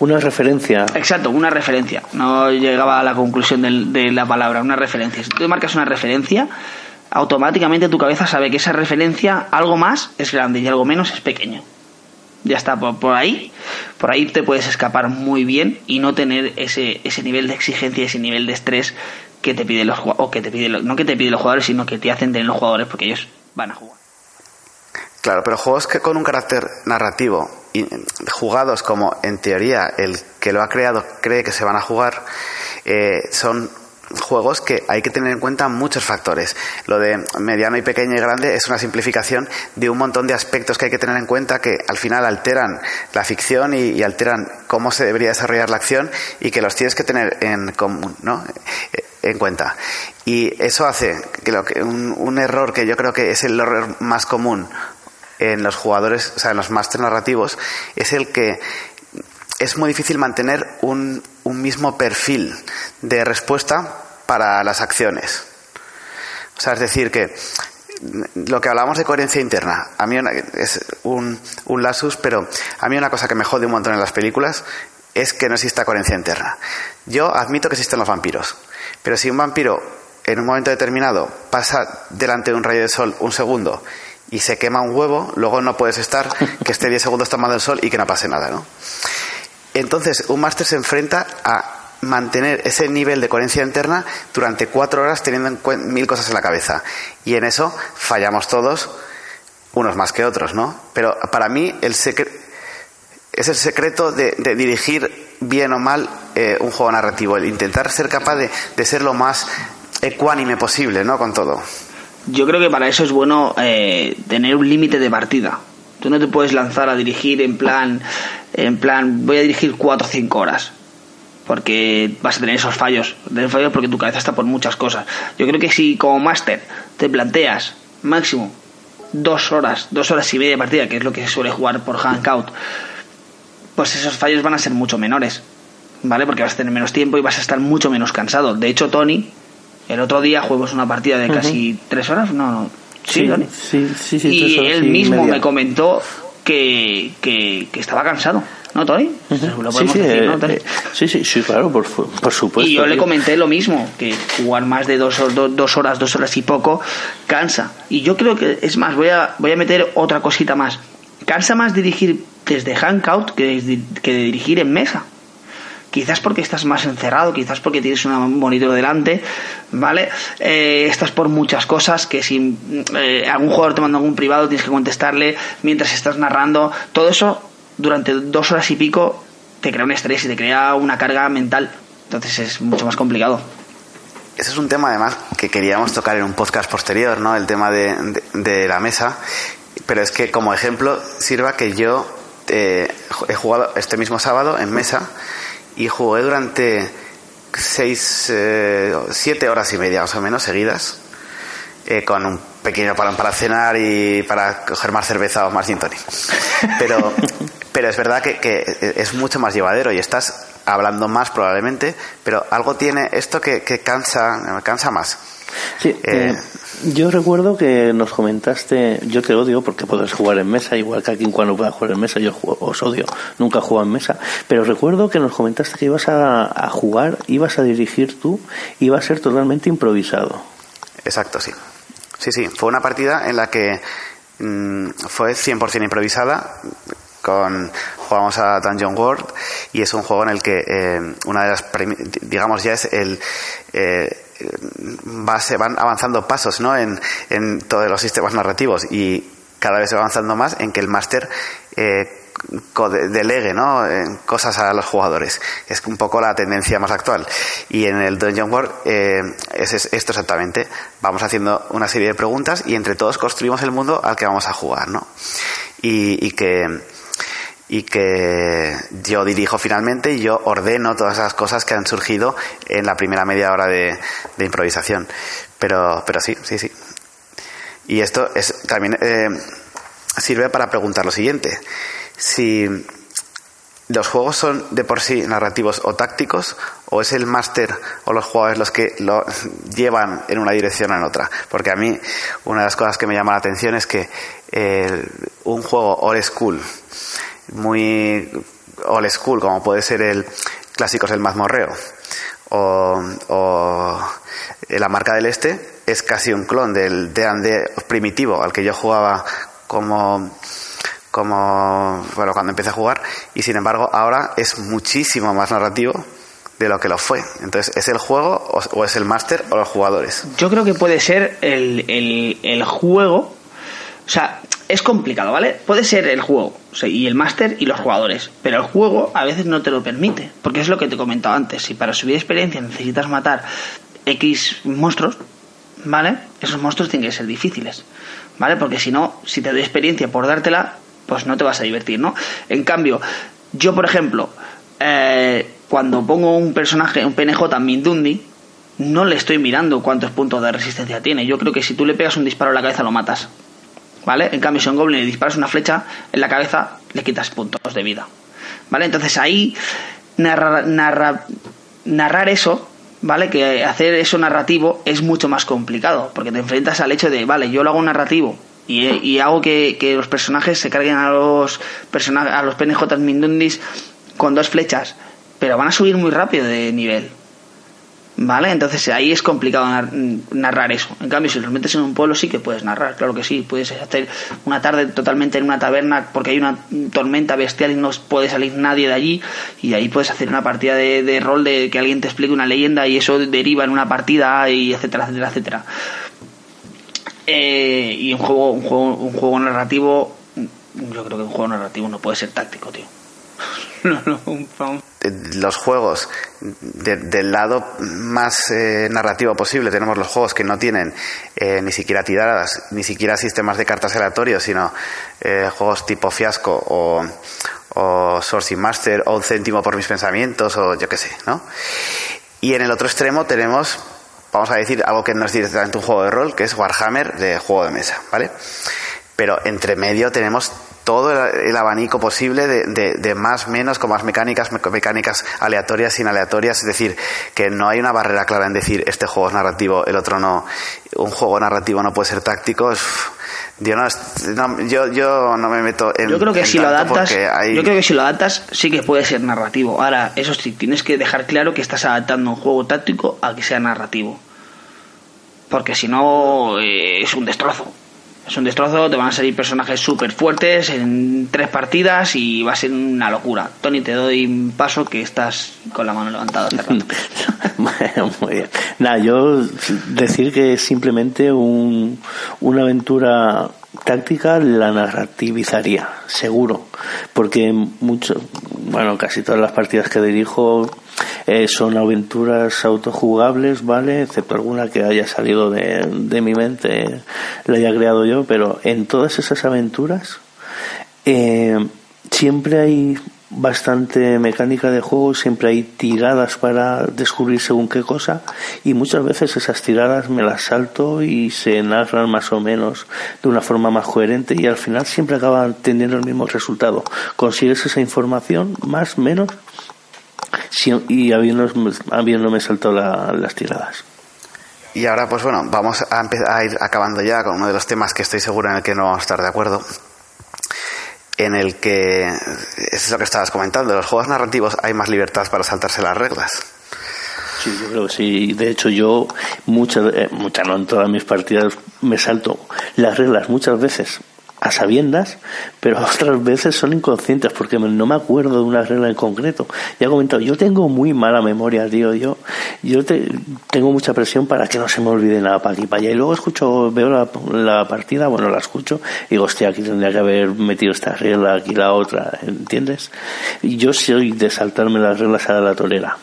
Una referencia. Exacto, una referencia. No llegaba a la conclusión de, la palabra, una referencia. Si tú marcas una referencia, automáticamente tu cabeza sabe que esa referencia, algo más es grande y algo menos es pequeño. Ya está, por, ahí, por ahí te puedes escapar muy bien y no tener ese, ese nivel de exigencia, ese nivel de estrés que te piden los o que te piden no que te piden los jugadores, sino que te hacen tener los jugadores porque ellos van a jugar. Claro, pero juegos que con un carácter narrativo y jugados como en teoría el que lo ha creado cree que se van a jugar, eh, son juegos que hay que tener en cuenta muchos factores. Lo de mediano y pequeño y grande es una simplificación de un montón de aspectos que hay que tener en cuenta que al final alteran la ficción y, alteran cómo se debería desarrollar la acción y que los tienes que tener en común, ¿no? en cuenta. Y eso hace que, lo que un, un error que yo creo que es el error más común en los jugadores, o sea, en los máster narrativos, es el que es muy difícil mantener un, un mismo perfil de respuesta para las acciones. O sea, es decir, que lo que hablamos de coherencia interna, a mí es un, un lasus, pero a mí una cosa que me jode un montón en las películas es que no exista coherencia interna. Yo admito que existen los vampiros, pero si un vampiro en un momento determinado pasa delante de un rayo de sol un segundo y se quema un huevo, luego no puedes estar que esté 10 segundos tomando el sol y que no pase nada, ¿no? Entonces, un máster se enfrenta a mantener ese nivel de coherencia interna durante cuatro horas teniendo en mil cosas en la cabeza. Y en eso fallamos todos, unos más que otros, ¿no? Pero para mí el es el secreto de, dirigir bien o mal eh, un juego narrativo, el intentar ser capaz de, de, ser lo más ecuánime posible, ¿no? Con todo. Yo creo que para eso es bueno eh, tener un límite de partida. Tú no te puedes lanzar a dirigir en plan, en plan, voy a dirigir cuatro o cinco horas. Porque vas a tener esos fallos. Tener fallos porque tu cabeza está por muchas cosas. Yo creo que si como máster te planteas máximo dos horas, dos horas y media de partida, que es lo que se suele jugar por Hangout, pues esos fallos van a ser mucho menores. ¿Vale? Porque vas a tener menos tiempo y vas a estar mucho menos cansado. De hecho, Tony, el otro día jugamos una partida de casi tres horas, no, no. Sí, sí, sí, sí, Y él mismo me comentó que, que, estaba cansado. ¿No, Tony? ¿Lo sí, sí, decir, ¿no, eh, sí, sí, sí, claro, por, por supuesto. Y yo le comenté lo mismo, que jugar más de dos, dos, horas, dos horas y poco, cansa. Y yo creo que, es más, voy a, voy a meter otra cosita más. Cansa más dirigir desde Hangout que, que dirigir en mesa quizás porque estás más encerrado, quizás porque tienes un monitor delante, ¿vale? Eh, estás por muchas cosas que si eh, algún jugador te manda algún privado tienes que contestarle mientras estás narrando, todo eso durante dos horas y pico te crea un estrés y te crea una carga mental, entonces es mucho más complicado. Ese es un tema además que queríamos tocar en un podcast posterior, ¿no? El tema de, de, la mesa, pero es que como ejemplo sirva que yo eh, he jugado este mismo sábado en mesa y jugué durante seis, eh, siete horas y media más o menos seguidas, eh, con un pequeño parón para cenar y para coger más cerveza o más gin Pero, pero es verdad que, que, es mucho más llevadero y estás hablando más probablemente, pero algo tiene esto que, que cansa, cansa más. Sí, eh, yo recuerdo que nos comentaste, yo te odio porque puedes jugar en mesa, igual que aquí cuando pueda jugar en mesa, yo os odio, nunca jugado en mesa, pero recuerdo que nos comentaste que ibas a, jugar, ibas a dirigir tú, iba a ser totalmente improvisado. Exacto, sí. Sí, sí, fue una partida en la que mm, fue 100% improvisada, con jugamos a Dungeon World y es un juego en el que eh, una de las digamos ya es el eh, va, se van avanzando pasos ¿no? en, en todos los sistemas narrativos y cada vez se va avanzando más en que el máster eh, delegue ¿no? cosas a los jugadores. Es un poco la tendencia más actual. Y en el Dungeon World eh, es, esto exactamente. Vamos haciendo una serie de preguntas y entre todos construimos el mundo al que vamos a jugar. ¿no? Y, y que y que yo dirijo finalmente y yo ordeno todas esas cosas que han surgido en la primera media hora de, improvisación. Pero, pero sí, sí, sí. Y esto es, también eh, sirve para preguntar lo siguiente. Si los juegos son de por sí narrativos o tácticos, o es el máster o los jugadores los que lo llevan en una dirección o en otra. Porque a mí, una de las cosas que me llama la atención es que un juego old school muy old school, como puede ser el Clásicos del Mazmorreo o, o La Marca del Este, es casi un clon del D&D primitivo al que yo jugaba como como bueno, cuando empecé a jugar y sin embargo ahora es muchísimo más narrativo de lo que lo fue. Entonces, ¿es el juego o, es el máster o los jugadores? Yo creo que puede ser el, el, el juego. O sea, es complicado, ¿vale? Puede ser el juego y el máster y los jugadores, pero el juego a veces no te lo permite, porque es lo que te he comentado antes. Si para subir experiencia necesitas matar X monstruos, ¿vale? Esos monstruos tienen que ser difíciles, ¿vale? Porque si no, si te doy experiencia por dártela, pues no te vas a divertir, ¿no? En cambio, yo, por ejemplo, eh, cuando pongo un personaje, un PNJ Mindundi, no le estoy mirando cuántos puntos de resistencia tiene. Yo creo que si tú le pegas un disparo en la cabeza lo matas. ¿Vale? En cambio, si un goblin le disparas una flecha en la cabeza, le quitas puntos de vida. ¿Vale? Entonces ahí narrar, narrar eso, ¿vale? Que hacer eso narrativo es mucho más complicado, porque te enfrentas al hecho de, vale, yo lo hago narrativo y, hago que, que, los personajes se carguen a los personajes, a los PNJ Mindundis con dos flechas pero van a subir muy rápido de nivel. ¿Vale? Entonces ahí es complicado narrar eso. En cambio, si los metes en un pueblo, sí que puedes narrar, claro que sí. Puedes hacer una tarde totalmente en una taberna porque hay una tormenta bestial y no puede salir nadie de allí. Y ahí puedes hacer una partida de, rol de que alguien te explique una leyenda y eso deriva en una partida y etcétera, etcétera, etcétera. Eh, y un juego, un juego, un juego narrativo, yo creo que un juego narrativo no puede ser táctico, tío. Los juegos del lado más eh, narrativo posible tenemos los juegos que no tienen eh, ni siquiera tiradas ni siquiera sistemas de cartas aleatorios sino eh, juegos tipo fiasco o, o Sourcing Master o un céntimo por mis pensamientos o yo qué sé ¿no? y en el otro extremo tenemos vamos a decir algo que no es directamente un juego de rol que es Warhammer de juego de mesa ¿vale? Pero entre medio tenemos todo el, abanico posible de, de, más, menos, con más mecánicas, mecánicas aleatorias, sin aleatorias. Es decir, que no hay una barrera clara en decir este juego es narrativo, el otro no. Un juego narrativo no puede ser táctico. yo, no, yo, yo no me meto en. Yo creo que si lo adaptas. Yo creo que si lo adaptas, sí que puede ser narrativo. Ahora, eso sí, tienes que dejar claro que estás adaptando un juego táctico a que sea narrativo. Porque si no, eh, es un destrozo es un destrozo, te van a salir personajes súper fuertes en tres partidas y va a ser una locura. Tony, te doy un paso que estás con la mano levantada hace rato. Muy bien. Nada, yo decir que es simplemente un, una aventura táctica la narrativizaría, seguro, porque mucho, bueno, casi todas las partidas que dirijo eh, son aventuras autojugables, ¿vale? Excepto alguna que haya salido de, de mi mente, la haya creado yo, pero en todas esas aventuras eh, siempre hay bastante mecánica de juego, siempre hay tiradas para descubrir según qué cosa y muchas veces esas tiradas me las salto y se narran más o menos de una forma más coherente y al final siempre acaban teniendo el mismo resultado. Consigues esa información más menos y habiéndome, habiéndome saltado las tiradas. Y ahora, pues bueno, vamos a, a ir acabando ya con uno de los temas que estoy seguro en el que no vamos a estar de acuerdo. En el que, es lo que estabas comentando, en los juegos narrativos hay más libertad para saltarse las reglas. Sí, yo creo que sí. De hecho, yo muchas, eh, muchas no en todas mis partidas me salto las reglas muchas veces a sabiendas, pero otras veces son inconscientes porque no me acuerdo de una regla en concreto. Ya he comentado, yo tengo muy mala memoria, tío. Yo, yo tengo mucha presión para que no se me olvide nada para aquí para allá. Y luego escucho, veo la, partida, bueno, la escucho y digo, hostia, aquí tendría que haber metido esta regla, aquí la otra, ¿entiendes? Y yo soy de saltarme las reglas a la tolera.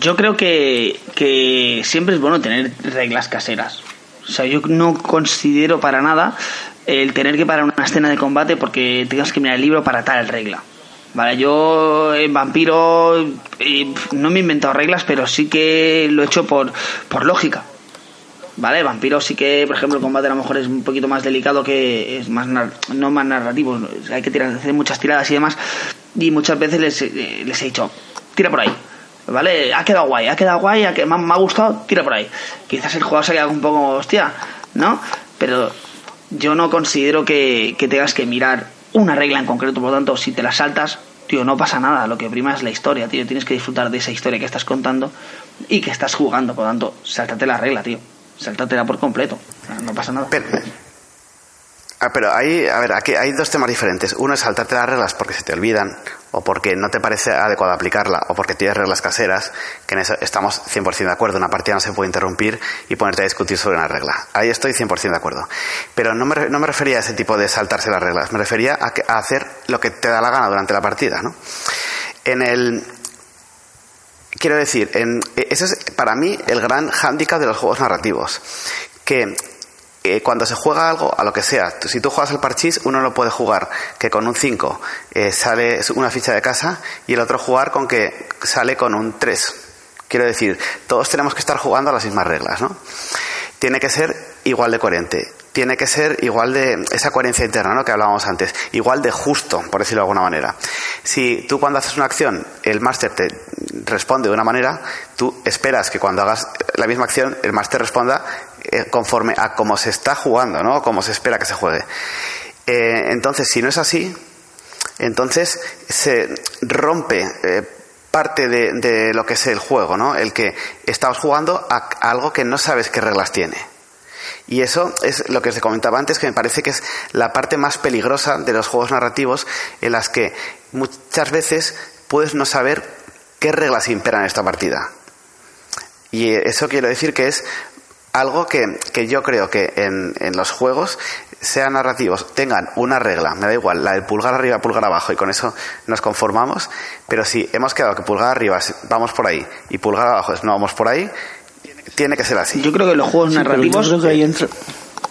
Yo creo que, que siempre es bueno tener reglas caseras o sea, yo no considero para nada el tener que parar una escena de combate porque tengas que mirar el libro para tal regla. Vale, yo en Vampiro eh, no me he inventado reglas, pero sí que lo he hecho por, por lógica. Vale, Vampiro sí que, por ejemplo, el combate a lo mejor es un poquito más delicado que es más no más narrativo, hay que tirar, hacer muchas tiradas y demás. Y muchas veces les, eh, les he dicho, tira por ahí, ¿vale? Ha quedado guay, ha quedado guay, ha, me, me ha gustado, tira por ahí. Quizás el juego se ha quedado un poco hostia, ¿no? Pero yo no considero que, tengas que mirar una regla en concreto, por lo tanto, si te la saltas, tío, no pasa nada, lo que prima es la historia, tío, tienes que disfrutar de esa historia que estás contando y que estás jugando, por lo tanto, sáltate la regla, tío, sáltatela por completo, no pasa nada. Ah, pero hay, a ver, aquí hay dos temas diferentes. Uno es saltarte las reglas porque se te olvidan, o porque no te parece adecuado aplicarla, o porque tienes reglas caseras, que en eso estamos 100% de acuerdo. Una partida no se puede interrumpir y ponerte a discutir sobre una regla. Ahí estoy 100% de acuerdo. Pero no me, no me refería a ese tipo de saltarse las reglas, me refería a, a hacer lo que te da la gana durante la partida, ¿no? En el, quiero decir, en, ese es para mí el gran hándicap de los juegos narrativos. Que eh, cuando se juega algo, a lo que sea, si tú juegas el parchís, uno no puede jugar que con un 5 eh, sale una ficha de casa y el otro jugar con que sale con un 3. Quiero decir, todos tenemos que estar jugando a las mismas reglas, ¿no? Tiene que ser igual de coherente tiene que ser igual de esa coherencia interna, ¿no? Que hablábamos antes, igual de justo, por decirlo de alguna manera. Si tú cuando haces una acción, el máster te responde de una manera, tú esperas que cuando hagas la misma acción, el máster responda eh, conforme a cómo se está jugando, ¿no? Cómo se espera que se juegue. Eh, entonces, si no es así, entonces se rompe eh, parte de, lo que es el juego, ¿no? El que estamos jugando a algo que no sabes qué reglas tiene. Y eso es lo que os comentaba antes, que me parece que es la parte más peligrosa de los juegos narrativos en las que muchas veces puedes no saber qué reglas imperan en esta partida. Y eso quiero decir que es algo que, yo creo que en, en, los juegos, sean narrativos, tengan una regla, me da igual, la del pulgar arriba, pulgar abajo, y con eso nos conformamos, pero si hemos quedado que pulgar arriba vamos por ahí y pulgar abajo no vamos por ahí, tiene que ser así. Yo creo que los juegos narrativos. Yo creo que ahí entra.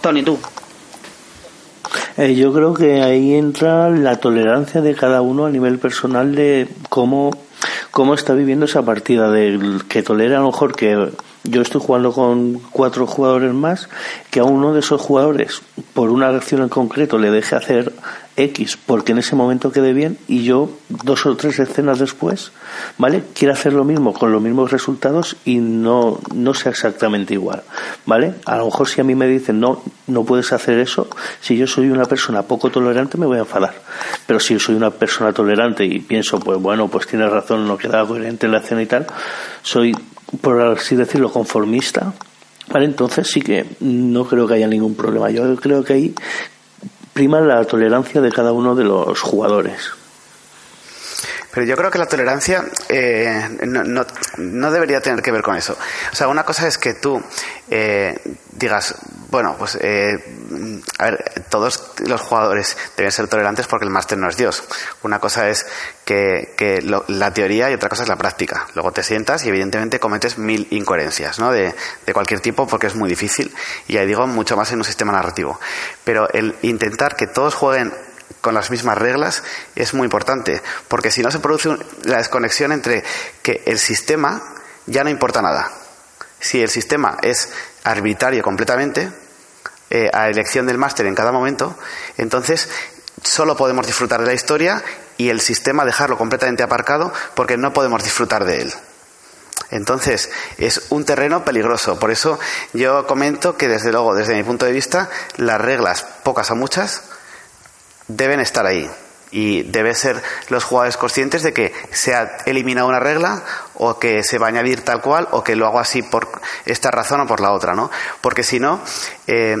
Tony, tú. Eh, yo creo que ahí entra la tolerancia de cada uno a nivel personal de cómo, cómo está viviendo esa partida, de que tolera a lo mejor que yo estoy jugando con cuatro jugadores más, que a uno de esos jugadores, por una acción en concreto, le deje hacer X porque en ese momento quede bien y yo dos o tres escenas después, ¿vale? Quiero hacer lo mismo con los mismos resultados y no, no sea exactamente igual, ¿vale? A lo mejor si a mí me dicen no, no puedes hacer eso, si yo soy una persona poco tolerante me voy a enfadar. Pero si soy una persona tolerante y pienso, pues bueno, pues tiene razón, no queda coherente la acción y tal, soy, por así decirlo, conformista, Vale, entonces sí que no creo que haya ningún problema. Yo creo que ahí prima la tolerancia de cada uno de los jugadores. Pero yo creo que la tolerancia eh, no, no, no, debería tener que ver con eso. O sea, una cosa es que tú eh, digas, bueno, pues eh, a ver, todos los jugadores deben ser tolerantes porque el máster no es Dios. Una cosa es que, que la teoría y otra cosa es la práctica. Luego te sientas y evidentemente cometes mil incoherencias, ¿no? De, de cualquier tipo porque es muy difícil y ya digo mucho más en un sistema narrativo. Pero el intentar que todos jueguen con las mismas reglas es muy importante, porque si no se produce la desconexión entre que el sistema ya no importa nada. Si el sistema es arbitrario completamente, eh, a elección del máster en cada momento, entonces solo podemos disfrutar de la historia y el sistema dejarlo completamente aparcado porque no podemos disfrutar de él. Entonces, es un terreno peligroso. Por eso yo comento que, desde luego, desde mi punto de vista, las reglas, pocas o muchas, deben estar ahí. Y debe ser los jugadores conscientes de que se ha eliminado una regla o que se va a añadir tal cual o que lo hago así por esta razón o por la otra, ¿no? Porque si no, eh,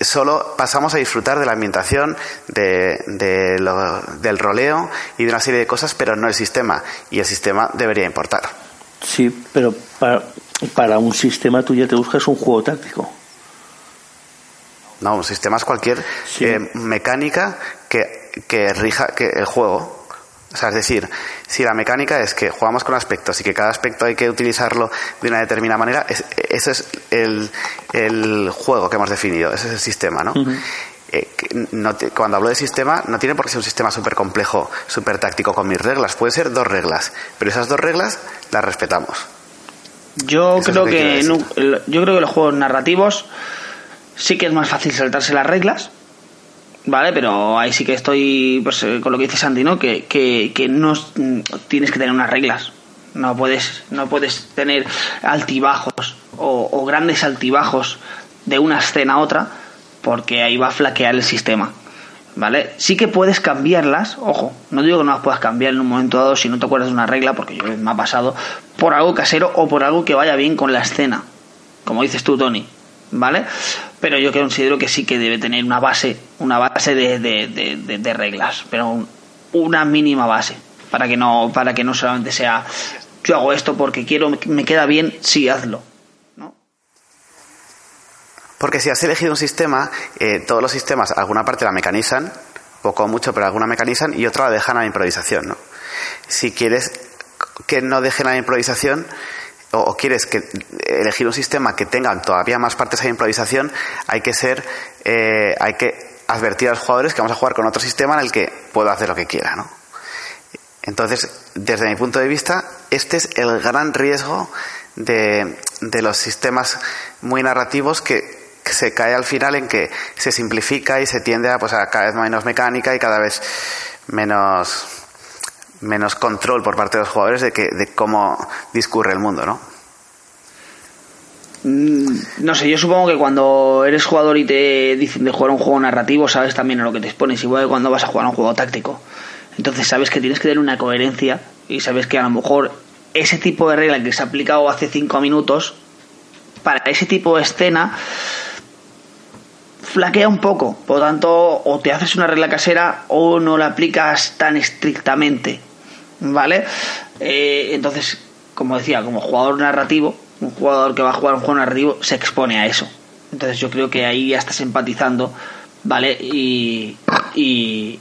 solo pasamos a disfrutar de la ambientación, de, del roleo y de una serie de cosas, pero no el sistema. Y el sistema debería importar. Sí, pero para, para un sistema tú ya te buscas un juego táctico. No, un sistema es cualquier eh, mecánica que, que rija que el juego. O sea, es decir, si la mecánica es que jugamos con aspectos y que cada aspecto hay que utilizarlo de una determinada manera, ese es el, el, juego que hemos definido, ese es el sistema, ¿no? Eh, no cuando hablo de sistema, no tiene por qué ser un sistema súper complejo, súper táctico con mis reglas. Puede ser dos reglas, pero esas dos reglas las respetamos. Yo creo que, yo creo que los juegos narrativos sí que es más fácil saltarse las reglas, ¿vale? Pero ahí sí que estoy pues, eh, con lo que dice Sandy, ¿no? Que, que, no tienes que tener unas reglas. No puedes, no puedes tener altibajos o, grandes altibajos de una escena a otra porque ahí va a flaquear el sistema. ¿Vale? Sí que puedes cambiarlas, ojo, no digo que no las puedas cambiar en un momento dado si no te acuerdas de una regla, porque yo me ha pasado, por algo casero o por algo que vaya bien con la escena. Como dices tú, Tony, ¿vale? Pero yo considero que sí que debe tener una base, una base de, de, de, reglas, pero una mínima base, para que no, para que no solamente sea yo hago esto porque quiero, me queda bien, sí, hazlo. ¿no? Porque si has elegido un sistema, eh, todos los sistemas, alguna parte la mecanizan, poco o mucho, pero alguna mecanizan y otra la dejan a la improvisación, ¿no? Si quieres que no dejen a la improvisación, o, quieres que elegir un sistema que tenga todavía más partes de improvisación, hay que ser, eh, hay que advertir a los jugadores que vamos a jugar con otro sistema en el que puedo hacer lo que quiera, ¿no? Entonces, desde mi punto de vista, este es el gran riesgo de, de los sistemas muy narrativos que, se cae al final en que se simplifica y se tiende a, pues, a cada vez menos mecánica y cada vez menos menos control por parte de los jugadores de, que, de cómo discurre el mundo, ¿no? Mm, no sé, yo supongo que cuando eres jugador y te dicen de jugar un juego narrativo, sabes también a lo que te expones, igual que cuando vas a jugar un juego táctico. Entonces sabes que tienes que tener una coherencia y sabes que a lo mejor ese tipo de regla que se ha aplicado hace cinco minutos, para ese tipo de escena, flaquea un poco. Por lo tanto, o te haces una regla casera o no la aplicas tan estrictamente. ¿Vale? Eh, entonces, como decía, como jugador narrativo, un jugador que va a jugar un juego narrativo se expone a eso. Entonces yo creo que ahí ya estás empatizando, ¿vale? Y, y,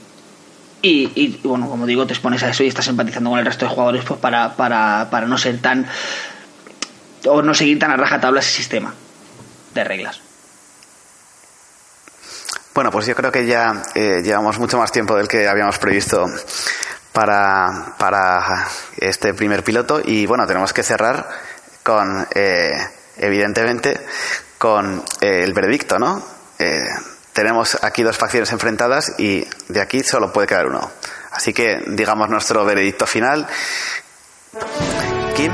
y, bueno, como digo, te expones a eso y estás empatizando con el resto de jugadores pues para, para, para no ser tan... o no seguir tan a rajatabla ese sistema de reglas. Bueno, pues yo creo que ya eh, llevamos mucho más tiempo del que habíamos previsto para, para este primer piloto y bueno, tenemos que cerrar con, eh, evidentemente, con eh, el veredicto, ¿no? tenemos aquí dos facciones enfrentadas y de aquí solo puede quedar uno. Así que digamos nuestro veredicto final. Kim,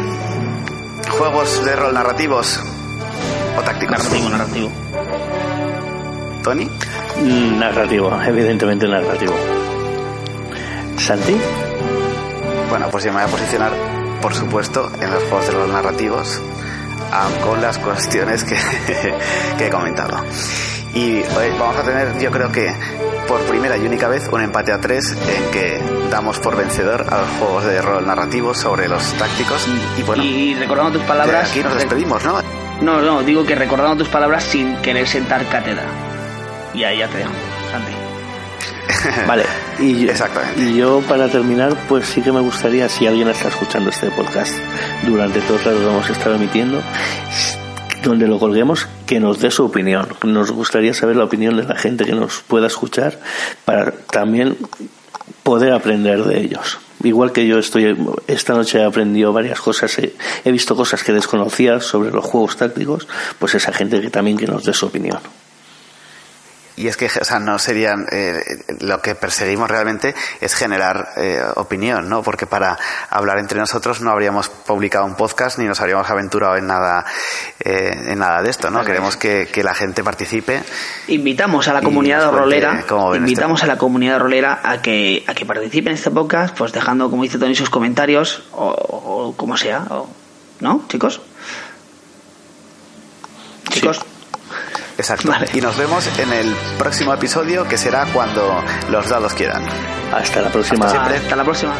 juegos de rol narrativos o tácticos. Narrativo, narrativo. Tony. Narrativo, evidentemente narrativo. Santi. Bueno, pues yo me voy a posicionar, por supuesto, en los juegos de los narrativos, con las cuestiones que, que he comentado. Y hoy vamos a tener, yo creo que por primera y única vez, un empate a tres en que damos por vencedor a los juegos de rol narrativos sobre los tácticos. Y bueno, y recordando tus palabras. Aquí nos despedimos, ¿no? No, no, digo que recordando tus palabras sin querer sentar cátedra. Y ahí ya te dejo. Vale, y yo, y yo para terminar, pues sí que me gustaría, si alguien está escuchando este podcast durante todo el rato que hemos estado emitiendo, donde lo colguemos, que nos dé su opinión. Nos gustaría saber la opinión de la gente que nos pueda escuchar para también poder aprender de ellos. Igual que yo estoy, esta noche he aprendido varias cosas, he, he visto cosas que desconocía sobre los juegos tácticos, pues esa gente que también que nos dé su opinión. Y es que, o sea, no serían, eh, lo que perseguimos realmente es generar eh, opinión, ¿no? Porque para hablar entre nosotros no habríamos publicado un podcast ni nos habríamos aventurado en nada, eh, en nada de esto, ¿no? Queremos que, que, la gente participe. Invitamos a la comunidad rolera, invitamos a la comunidad rolera a que, a que participe en este podcast, pues dejando, como dice Tony, sus comentarios, o, o como sea, o, ¿no, chicos? Chicos. Exacto. Y nos vemos en el próximo episodio que será cuando los dados quieran. Hasta la próxima. Hasta la próxima.